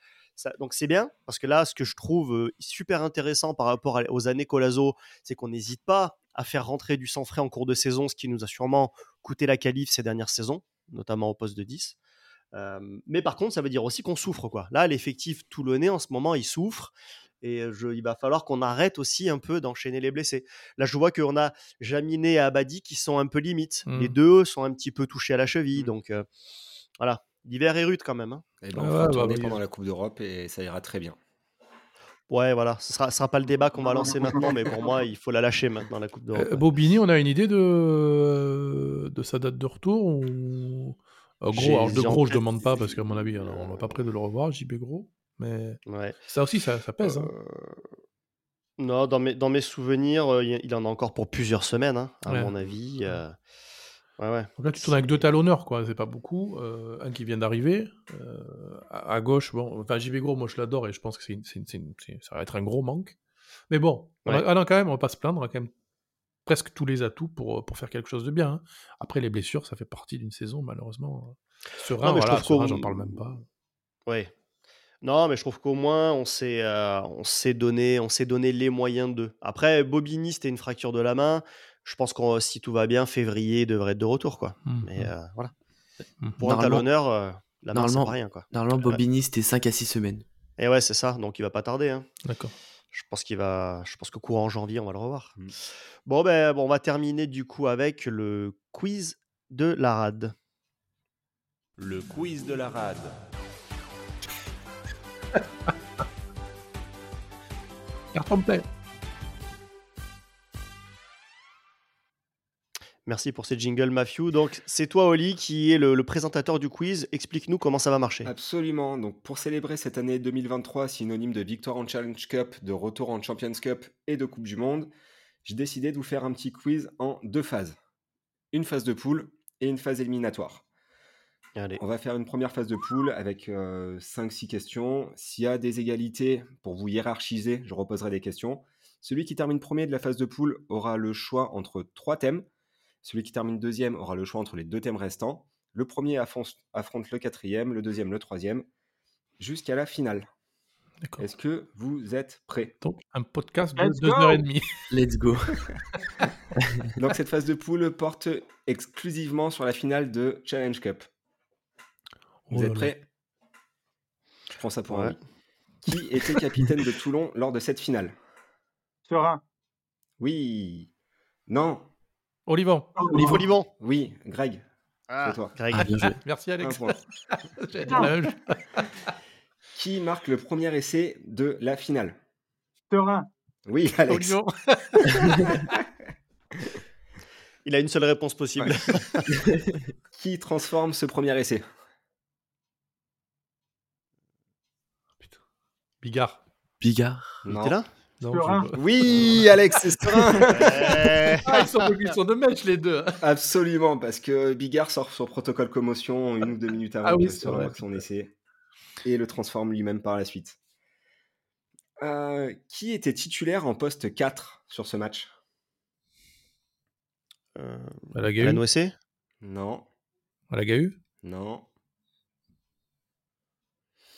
Speaker 1: donc c'est bien, parce que là, ce que je trouve super intéressant par rapport aux années Colazo, c'est qu'on n'hésite pas à faire rentrer du sang frais en cours de saison, ce qui nous a sûrement coûté la qualif ces dernières saisons, notamment au poste de 10. mais par contre, ça veut dire aussi qu'on souffre. quoi. Là, l'effectif toulonnais, en ce moment, il souffre. Et il va falloir qu'on arrête aussi un peu d'enchaîner les blessés. Là, je vois qu'on a Jaminé et Abadi qui sont un peu limites. Les mmh. deux sont un petit peu touchés à la cheville. Mmh. Donc voilà, L'hiver est rude quand même. Hein.
Speaker 2: Et eh ben, on va tourner bah pendant la Coupe d'Europe et ça ira très bien.
Speaker 1: Ouais, voilà, ce sera, sera pas le débat qu'on va lancer maintenant, mais pour moi, il faut la lâcher maintenant, la Coupe d'Europe.
Speaker 3: Euh, Bobigny, on a une idée de, de sa date de retour ou... Euh, gros, de gros, je demande pas parce qu'à mon avis, on n'est pas prêt de le revoir, JB Gros. Mais ouais. ça aussi, ça, ça pèse. Hein. Euh,
Speaker 1: non, dans mes, dans mes souvenirs, il en a encore pour plusieurs semaines, hein, à mon avis.
Speaker 3: Donc là, tu tournes avec deux talonneurs, quoi. C'est pas beaucoup. Euh, un qui vient d'arriver. Euh, à, gauche, bon, enfin, JB Gros, moi je l'adore et je pense que c'est, ça va être un gros manque. Mais bon, ah non, quand même, on va pas se plaindre. On a quand même presque tous les atouts pour, pour faire quelque chose de bien. Hein. Après, les blessures, ça fait partie d'une saison, malheureusement. Serein, voilà, j'en parle même pas.
Speaker 1: Oui. Non, mais je trouve qu'au moins, on s'est, euh, on s'est donné, on s'est donné les moyens d'eux. Après, Bobigny, c'était une fracture de la main je pense que si tout va bien, février devrait être de retour. Quoi. Mmh, Mais mmh. Euh, voilà. Mmh. Pour un talonneur, euh, la pas rien. Quoi.
Speaker 5: Normalement, Bobigny, c'était 5 à 6 semaines.
Speaker 1: Et ouais, c'est ça. Donc, il va pas tarder. Hein.
Speaker 3: D'accord.
Speaker 1: Je pense qu'il va. Je pense que courant janvier, on va le revoir. Bon, ben, bon, on va terminer du coup avec le quiz de la rade.
Speaker 6: Le quiz de la rade.
Speaker 3: Carton plein.
Speaker 1: Merci pour ces jingles, Matthew. Donc, c'est toi, Oli, qui est le, présentateur du quiz. Explique-nous comment ça va marcher.
Speaker 2: Absolument. Donc, pour célébrer cette année 2023, synonyme de victoire en Challenge Cup, de retour en Champions Cup et de Coupe du Monde, j'ai décidé de vous faire un petit quiz en deux phases. Une phase de poule et une phase éliminatoire. On va faire une première phase de poule avec 5-6 euh, questions. S'il y a des égalités, pour vous hiérarchiser, je reposerai des questions. Celui qui termine premier de la phase de poule aura le choix entre trois thèmes Celui qui termine deuxième aura le choix entre les deux thèmes restants. Le premier affronte, affronte le quatrième, le deuxième le troisième, jusqu'à la finale.
Speaker 3: D'accord.
Speaker 2: Est-ce que vous êtes prêts?
Speaker 3: Donc, un podcast de
Speaker 4: Let's
Speaker 3: deux
Speaker 4: go.
Speaker 3: heures et demie.
Speaker 5: Let's go.
Speaker 2: Donc cette phase de poule porte exclusivement sur la finale de Challenge Cup. Vous
Speaker 3: Oh
Speaker 2: êtes
Speaker 3: là.
Speaker 2: prêts? Je prends ça pour un oui. Qui était capitaine de Toulon lors de cette finale?
Speaker 4: Serein.
Speaker 2: Oui. Non.
Speaker 3: Olivant.
Speaker 1: Olive Olivant.
Speaker 2: Oui. Greg.
Speaker 1: Ah,
Speaker 2: c'est toi.
Speaker 1: Greg.
Speaker 5: Ah, bien joué.
Speaker 3: Merci Alex.
Speaker 2: Qui marque le premier essai de la finale?
Speaker 4: Serein.
Speaker 2: Oui, Alex.
Speaker 3: Olivant.
Speaker 1: Il a une seule réponse possible.
Speaker 2: Qui transforme ce premier essai?
Speaker 3: Bigard.
Speaker 5: Bigard?
Speaker 1: Il
Speaker 2: Non.
Speaker 1: était là?
Speaker 3: Non,
Speaker 4: Serein.
Speaker 3: je-
Speaker 2: Oui, Alex, c'est serein.
Speaker 1: Eh,
Speaker 3: Ah, ils sont, de- ils sont de match les deux.
Speaker 2: Absolument, parce que Bigard sort sur protocole commotion une ou deux minutes avant
Speaker 3: Ah oui,
Speaker 2: son essai et le transforme lui-même par la suite. Euh, qui était titulaire en poste 4 sur ce match?
Speaker 1: Euh,
Speaker 3: À la Gahu.
Speaker 2: Non,
Speaker 3: À la Gahu.
Speaker 2: non.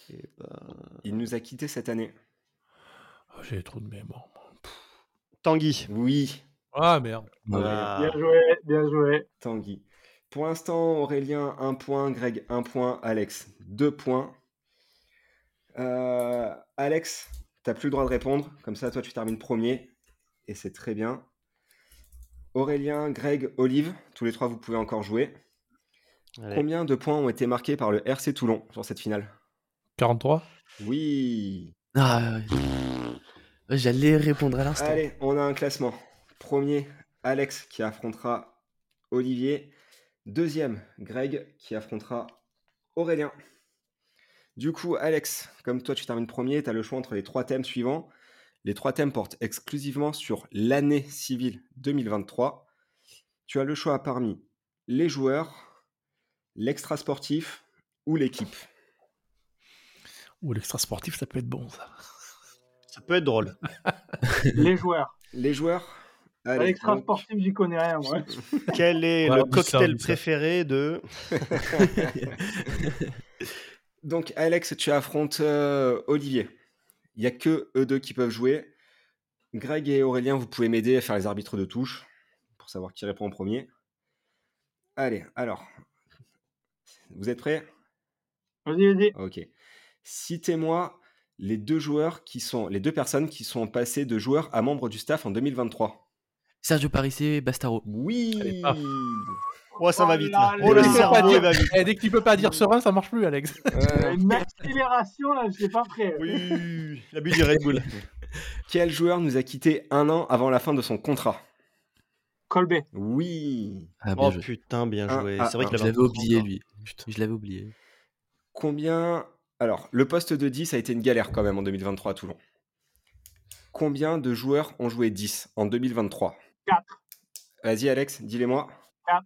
Speaker 1: Eh ben,
Speaker 2: Il nous a quittés cette année.
Speaker 3: Ah, J'ai trop de mémoire. moi.
Speaker 1: Tanguy.
Speaker 2: Oui,
Speaker 3: Ah merde.
Speaker 1: Ah.
Speaker 4: Bien joué, bien joué.
Speaker 2: Tanguy. Pour l'instant, Aurélien, 1 point. Greg, 1 point. Alex, 2 points. Euh, Alex, t'as plus le droit de répondre. Comme ça, toi, tu termines premier. Et c'est très bien. Aurélien, Greg, Olive, tous les trois, vous pouvez encore jouer.
Speaker 1: Allez.
Speaker 2: Combien de points ont été marqués par le RC Toulon sur cette finale?
Speaker 3: 43.
Speaker 2: Oui.
Speaker 5: Ah, ouais. J'allais répondre à l'instant.
Speaker 2: Allez, on a un classement. Premier, Alex qui affrontera Olivier. Deuxième, Greg qui affrontera Aurélien. Du coup, Alex, comme toi tu termines premier, tu as le choix entre les trois thèmes suivants. Les trois thèmes portent exclusivement sur l'année civile 2023. Tu as le choix parmi les joueurs, l'extra sportif ou l'équipe.
Speaker 3: Ou l'extra sportif, ça peut être bon ça.
Speaker 1: Ça peut être drôle.
Speaker 4: Les joueurs.
Speaker 2: Les joueurs Allez,
Speaker 4: l'extra
Speaker 2: donc-
Speaker 4: sportif, j'y connais rien, moi.
Speaker 1: Quel est le cocktail
Speaker 3: ça.
Speaker 1: préféré de
Speaker 2: Donc, Alex, tu affrontes euh, Olivier. Il n'y a que eux deux qui peuvent jouer. Greg et Aurélien, vous pouvez m'aider à faire les arbitres de touche pour savoir qui répond en premier. Allez, alors. Vous êtes prêts?
Speaker 4: Vas-y, vas-y.
Speaker 2: Ok. Citez-moi les deux joueurs qui sont les deux personnes qui sont passées de joueurs à membres du staff en 2023.
Speaker 5: Sergio Parissé, Bastaro.
Speaker 2: Oui.
Speaker 3: Allez, paf.
Speaker 1: Oh, ça
Speaker 4: Oh
Speaker 1: va vite.
Speaker 4: là
Speaker 1: là. Oh, le cerveau, va vite.
Speaker 3: Eh, dès que tu peux pas dire serein, ça marche plus, Alex.
Speaker 2: Euh,
Speaker 4: Une accélération, là, je suis pas prêt.
Speaker 1: Oui, la bu du Red Bull.
Speaker 2: quel joueur nous a quitté un an avant la fin de son contrat?
Speaker 4: Colbé.
Speaker 2: Oui.
Speaker 5: Ah,
Speaker 1: Oh
Speaker 5: joué.
Speaker 1: putain, bien joué. C'est vrai qu'il
Speaker 5: Je l'avais oublié,
Speaker 1: temps.
Speaker 5: lui. Je l'avais oublié.
Speaker 2: Combien Alors, le poste de 10 a été une galère quand même en 2023 à Toulon. Combien de joueurs ont joué 10 en 2023
Speaker 4: Quatre.
Speaker 2: Vas-y, Alex, dis-les-moi.
Speaker 4: 4.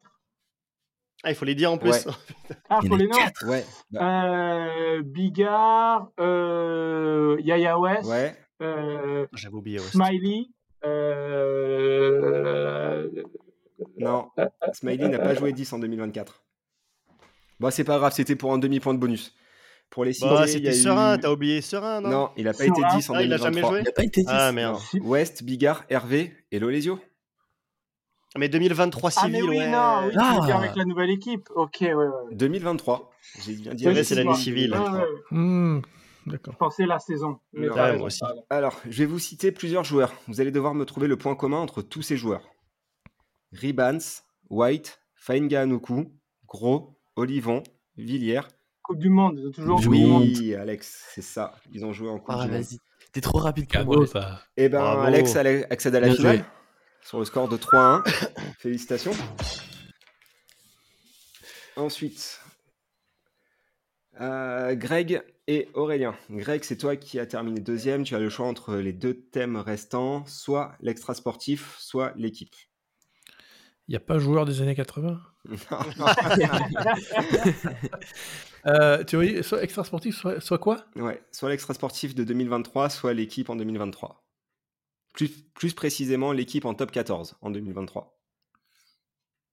Speaker 1: Ah, il faut les dire en plus.
Speaker 2: Ouais.
Speaker 4: Ah,
Speaker 5: Il
Speaker 4: faut les noms.
Speaker 2: Ouais. bah,
Speaker 4: Euh, Bigard, euh, Yaya West,
Speaker 2: ouais.
Speaker 4: euh,
Speaker 1: J'avais oublié. ouais.
Speaker 4: Smiley, euh,
Speaker 2: Non. Smiley n'a pas joué 10 en 2024. Bon, c'est pas grave, c'était pour un demi-point de bonus. Pour les citer,
Speaker 1: Bah, c'était Serein,
Speaker 2: eu-
Speaker 1: t'as oublié Serein, non
Speaker 2: Non, il n'a pas été 10 en
Speaker 1: Ah, il a jamais
Speaker 2: 2023.
Speaker 1: joué
Speaker 5: Il n'a pas été 10.
Speaker 1: Ah merde.
Speaker 2: West, Bigard, Hervé et Lolesio.
Speaker 1: Mais 2023
Speaker 4: Ah,
Speaker 1: civil,
Speaker 4: mais oui,
Speaker 1: ouais.
Speaker 4: non, oui,
Speaker 5: Ah.
Speaker 4: avec la nouvelle équipe. Ok, ouais, ouais.
Speaker 2: 2023. J'ai bien dit.
Speaker 1: Ouais,
Speaker 2: Hervé,
Speaker 1: c'est l'année civile.
Speaker 4: Ouais, ouais, ouais.
Speaker 3: Hmm, D'accord.
Speaker 4: Je pensais la saison. Mais
Speaker 2: Non.
Speaker 1: Ouais, moi aussi.
Speaker 2: Alors, je vais vous citer plusieurs joueurs. Vous allez devoir me trouver le point commun entre tous ces joueurs. Ribans, White, Fainga Anuku, Gros, Olivon, Villiers.
Speaker 4: Coupe du Monde, ils ont toujours
Speaker 5: Du
Speaker 4: Coupe du Monde.
Speaker 2: Oui, Alex, c'est ça. Ils ont joué en Coupe
Speaker 5: Ah,
Speaker 2: du Monde.
Speaker 5: vas-y. T'es trop rapide pour
Speaker 3: Cadeau,
Speaker 5: moi.
Speaker 3: ça.
Speaker 2: Eh ben,
Speaker 1: Bravo.
Speaker 2: Alex accède à la
Speaker 5: Bien
Speaker 2: finale
Speaker 5: joué.
Speaker 2: sur le score de 3-1. Félicitations. Ensuite, euh, Greg et Aurélien. Greg, c'est toi qui as terminé deuxième. Tu as le choix entre les deux thèmes restants, soit l'extra sportif, soit l'équipe.
Speaker 3: Il n'y a pas joueur des années 80 euh, Tu vois, soit extra sportif, soit, soit quoi?
Speaker 2: Ouais, soit l'extra sportif de 2023, soit l'équipe en 2023. Plus, plus précisément, l'équipe en top 14 en 2023.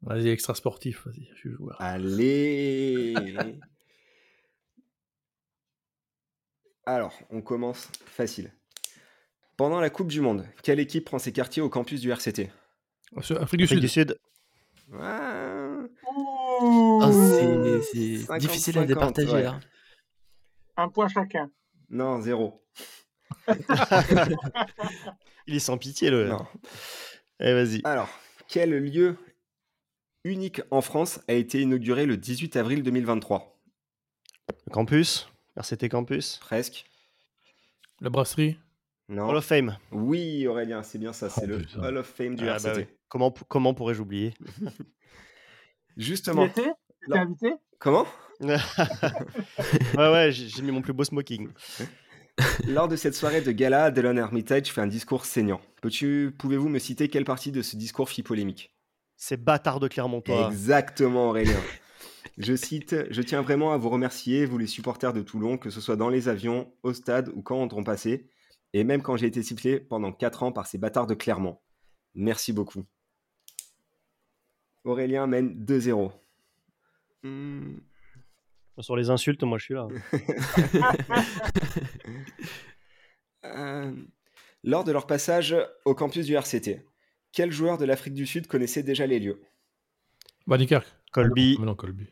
Speaker 3: Vas-y, extra sportif, vas-y, je suis joueur.
Speaker 2: Allez Alors, on commence facile. Pendant la Coupe du Monde, quelle équipe prend ses quartiers au campus du RCT
Speaker 3: Afrique du Sud.
Speaker 1: du Sud.
Speaker 2: Ouais.
Speaker 5: Oh, c'est
Speaker 2: 50,
Speaker 5: difficile à départager
Speaker 2: 50, ouais.
Speaker 5: là.
Speaker 4: Un point chacun.
Speaker 2: Non, zéro.
Speaker 1: Il est sans pitié, le.
Speaker 2: Non.
Speaker 1: Eh, vas-y.
Speaker 2: Alors, quel lieu unique en France a été inauguré le 18 avril 2023
Speaker 1: Campus? RCT Campus?
Speaker 2: Presque.
Speaker 3: La brasserie?
Speaker 2: Non.
Speaker 1: Hall of Fame.
Speaker 2: Oui, Aurélien, c'est bien ça. C'est
Speaker 3: Oh,
Speaker 2: le
Speaker 3: putain.
Speaker 2: Hall of Fame du
Speaker 1: Ah,
Speaker 2: RCT.
Speaker 1: bah. Comment, comment pourrais-je oublier?
Speaker 2: Justement.
Speaker 4: T'étais
Speaker 2: Non.
Speaker 4: invité?
Speaker 2: Comment?
Speaker 1: Ouais, ouais, j'ai mis mon plus beau smoking.
Speaker 2: Lors de cette soirée de gala, Delon Hermitage fait un discours saignant. Peux-tu, pouvez-vous me citer quelle partie de ce discours fit polémique?
Speaker 1: Ces bâtards de Clermontois.
Speaker 2: Exactement, Aurélien. Je cite Je tiens vraiment à vous remercier, vous les supporters de Toulon, que ce soit dans les avions, au stade ou quand on passait, et même quand j'ai été sifflé pendant 4 ans par ces bâtards de Clermont. Merci beaucoup. Aurélien mène 2-0. Hmm,
Speaker 1: Sur les insultes, moi je suis là.
Speaker 2: euh, lors de leur passage au campus du RCT, quel joueur de l'Afrique du Sud connaissait déjà les lieux?
Speaker 3: Van.
Speaker 1: Colby.
Speaker 3: Mais non, Colby.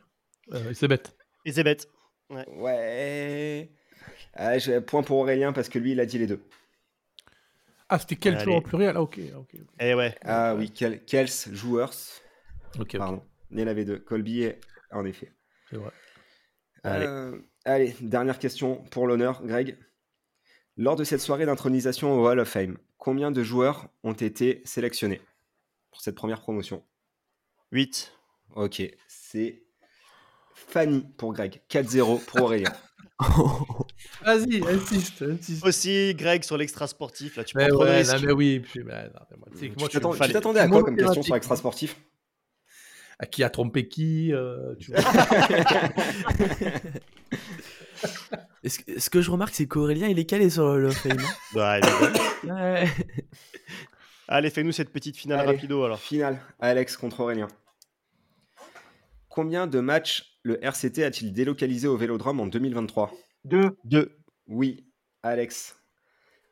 Speaker 3: Euh, c'est bête.
Speaker 1: Et c'est bête.
Speaker 2: Ouais. Ah, point pour Aurélien parce que lui, il a dit les deux.
Speaker 3: Ah, c'était quel
Speaker 1: Allez.
Speaker 3: joueur au pluriel? Ah, ok. ok, ok.
Speaker 1: Eh ouais.
Speaker 2: Ah oui, quel, quels joueurs
Speaker 3: Ok, ok,
Speaker 2: Pardon. Il y en avait deux. Colby, et- en effet.
Speaker 3: c'est vrai.
Speaker 1: Allez.
Speaker 2: Euh, allez, dernière question pour l'honneur, Greg. Lors de cette soirée d'intronisation au Hall of Fame, combien de joueurs ont été sélectionnés pour cette première promotion?
Speaker 1: 8.
Speaker 2: Ok, c'est Fanny pour Greg. 4-0 pour Aurélien.
Speaker 3: Vas-y, insiste, insiste.
Speaker 1: Aussi, Greg, sur l'extra sportif, là, tu prends
Speaker 3: Mais
Speaker 1: trop de
Speaker 3: ouais,
Speaker 1: risques.
Speaker 3: non, mais oui. puis, mais, non, mais moi, tu
Speaker 2: t'attendais à quoi comme question sur l'extra sportif?
Speaker 3: À qui a trompé qui euh, tu vois.
Speaker 5: Et ce, que je remarque, c'est qu'Aurélien, il est calé sur le fame.
Speaker 1: Évidemment.
Speaker 5: Ouais.
Speaker 1: Allez, fais-nous cette petite finale
Speaker 2: Allez.
Speaker 1: rapido alors.
Speaker 2: Finale, Alex contre Aurélien. Combien de matchs le RCT a-t-il délocalisé au Vélodrome en 2023
Speaker 4: Deux.
Speaker 1: 2.
Speaker 2: Oui, Alex.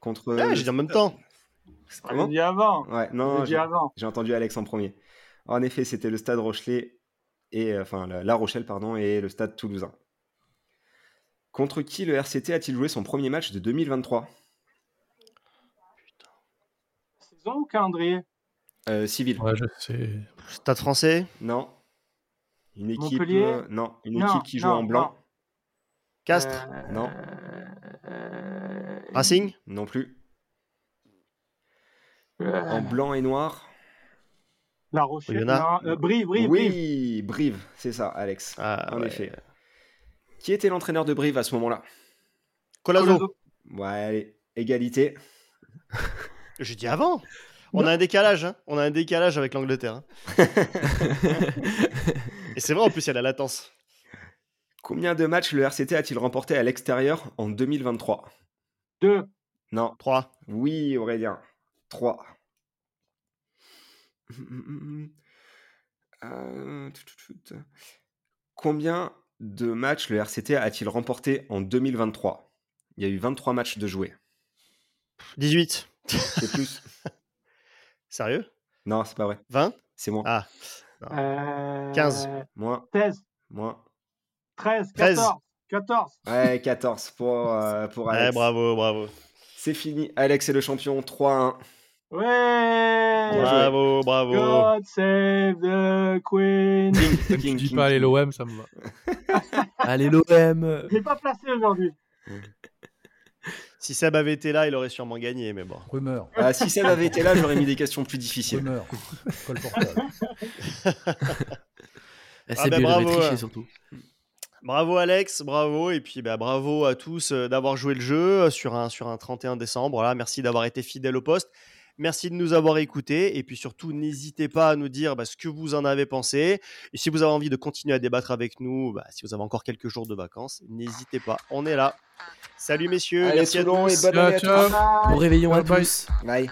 Speaker 2: Contre.
Speaker 1: Ouais, j'ai dit en même temps.
Speaker 4: On
Speaker 2: Comment
Speaker 4: dit avant.
Speaker 2: Ouais,
Speaker 4: On
Speaker 2: non, j'ai entendu Alex en premier. En effet, c'était le stade Rochelet et euh, enfin la, Rochelle pardon et le stade Toulousain. Contre qui le RCT a-t-il joué son premier match de 2023
Speaker 4: Saison ou calendrier?
Speaker 2: Euh, Civil.
Speaker 3: Ouais, je sais.
Speaker 1: Stade français?
Speaker 2: Non. Une équipe.
Speaker 4: Montpellier?
Speaker 2: euh, non, une
Speaker 4: Non,
Speaker 2: équipe qui joue
Speaker 4: non,
Speaker 2: en blanc.
Speaker 1: Castres?
Speaker 4: Euh,
Speaker 2: Non.
Speaker 4: euh,
Speaker 1: Racing?
Speaker 2: Non plus.
Speaker 4: euh,
Speaker 2: En blanc et noir.
Speaker 4: La Rochelle. Non, euh, Brive, Brive, Brive.
Speaker 2: oui, Brive, c'est ça, Alex.
Speaker 1: Ah,
Speaker 2: en
Speaker 1: ouais.
Speaker 2: effet. Qui était l'entraîneur de Brive à ce moment-là?
Speaker 1: Colazo.
Speaker 4: Colazo.
Speaker 2: Ouais, allez, égalité.
Speaker 1: J'ai dit avant. On a un décalage, hein. On a un décalage avec l'Angleterre. hein. Et c'est vrai, en plus, il y a la latence.
Speaker 2: Combien de matchs le RCT a-t-il remporté à l'extérieur en 2023
Speaker 4: Deux.
Speaker 2: Non.
Speaker 1: 3.
Speaker 2: Oui, Aurélien. 3. Euh, tout, tout, tout. Combien de matchs le RCT a-t-il remporté en 2023 Il y a eu 23 matchs de joués.
Speaker 1: 18.
Speaker 2: C'est plus
Speaker 1: Sérieux?
Speaker 2: Non, c'est pas vrai.
Speaker 1: 20
Speaker 2: C'est moins.
Speaker 1: Ah.
Speaker 4: Euh,
Speaker 1: 15.
Speaker 2: Moins.
Speaker 4: 16.
Speaker 2: Moins.
Speaker 4: 13.
Speaker 1: 13.
Speaker 4: 14. 14.
Speaker 2: Ouais, 14 pour, euh, pour
Speaker 1: Ouais,
Speaker 2: Alex.
Speaker 1: bravo, bravo.
Speaker 2: C'est fini. Alex est le champion. 3-1.
Speaker 4: Ouais.
Speaker 1: Bravo, bravo.
Speaker 4: God save the Queen.
Speaker 3: Tu
Speaker 2: King,
Speaker 3: dis
Speaker 2: king,
Speaker 3: pas allez
Speaker 2: king.
Speaker 3: l'OM, ça me va.
Speaker 5: Allez, l'OM.
Speaker 4: Je l'ai pas placé aujourd'hui.
Speaker 1: Si Seb avait été là, il aurait sûrement gagné, mais bon.
Speaker 7: Rumeur,
Speaker 2: Ah, si Seb avait été là, j'aurais mis des questions plus difficiles.
Speaker 7: rumeur. Col portable.
Speaker 5: Ah,
Speaker 1: Ah
Speaker 5: c'est bien, il avait
Speaker 1: bravo,
Speaker 5: triché
Speaker 1: euh.
Speaker 5: surtout.
Speaker 1: Bravo Alex, bravo et puis bah, bravo à tous euh, d'avoir joué le jeu euh, sur un, sur un 31 décembre. Voilà, merci d'avoir été fidèle au poste. Merci de nous avoir écoutés et puis surtout n'hésitez pas à nous dire bah, ce que vous en avez pensé. Et si vous avez envie de continuer à débattre avec nous, bah, si vous avez encore quelques jours de vacances, n'hésitez pas, on est là. Salut messieurs,
Speaker 2: Allez,
Speaker 1: merci à tous.
Speaker 2: et bonne année à
Speaker 3: Ciao,
Speaker 2: tous.
Speaker 5: Bon réveillon à
Speaker 3: Bye bye.
Speaker 5: tous.
Speaker 2: Bye.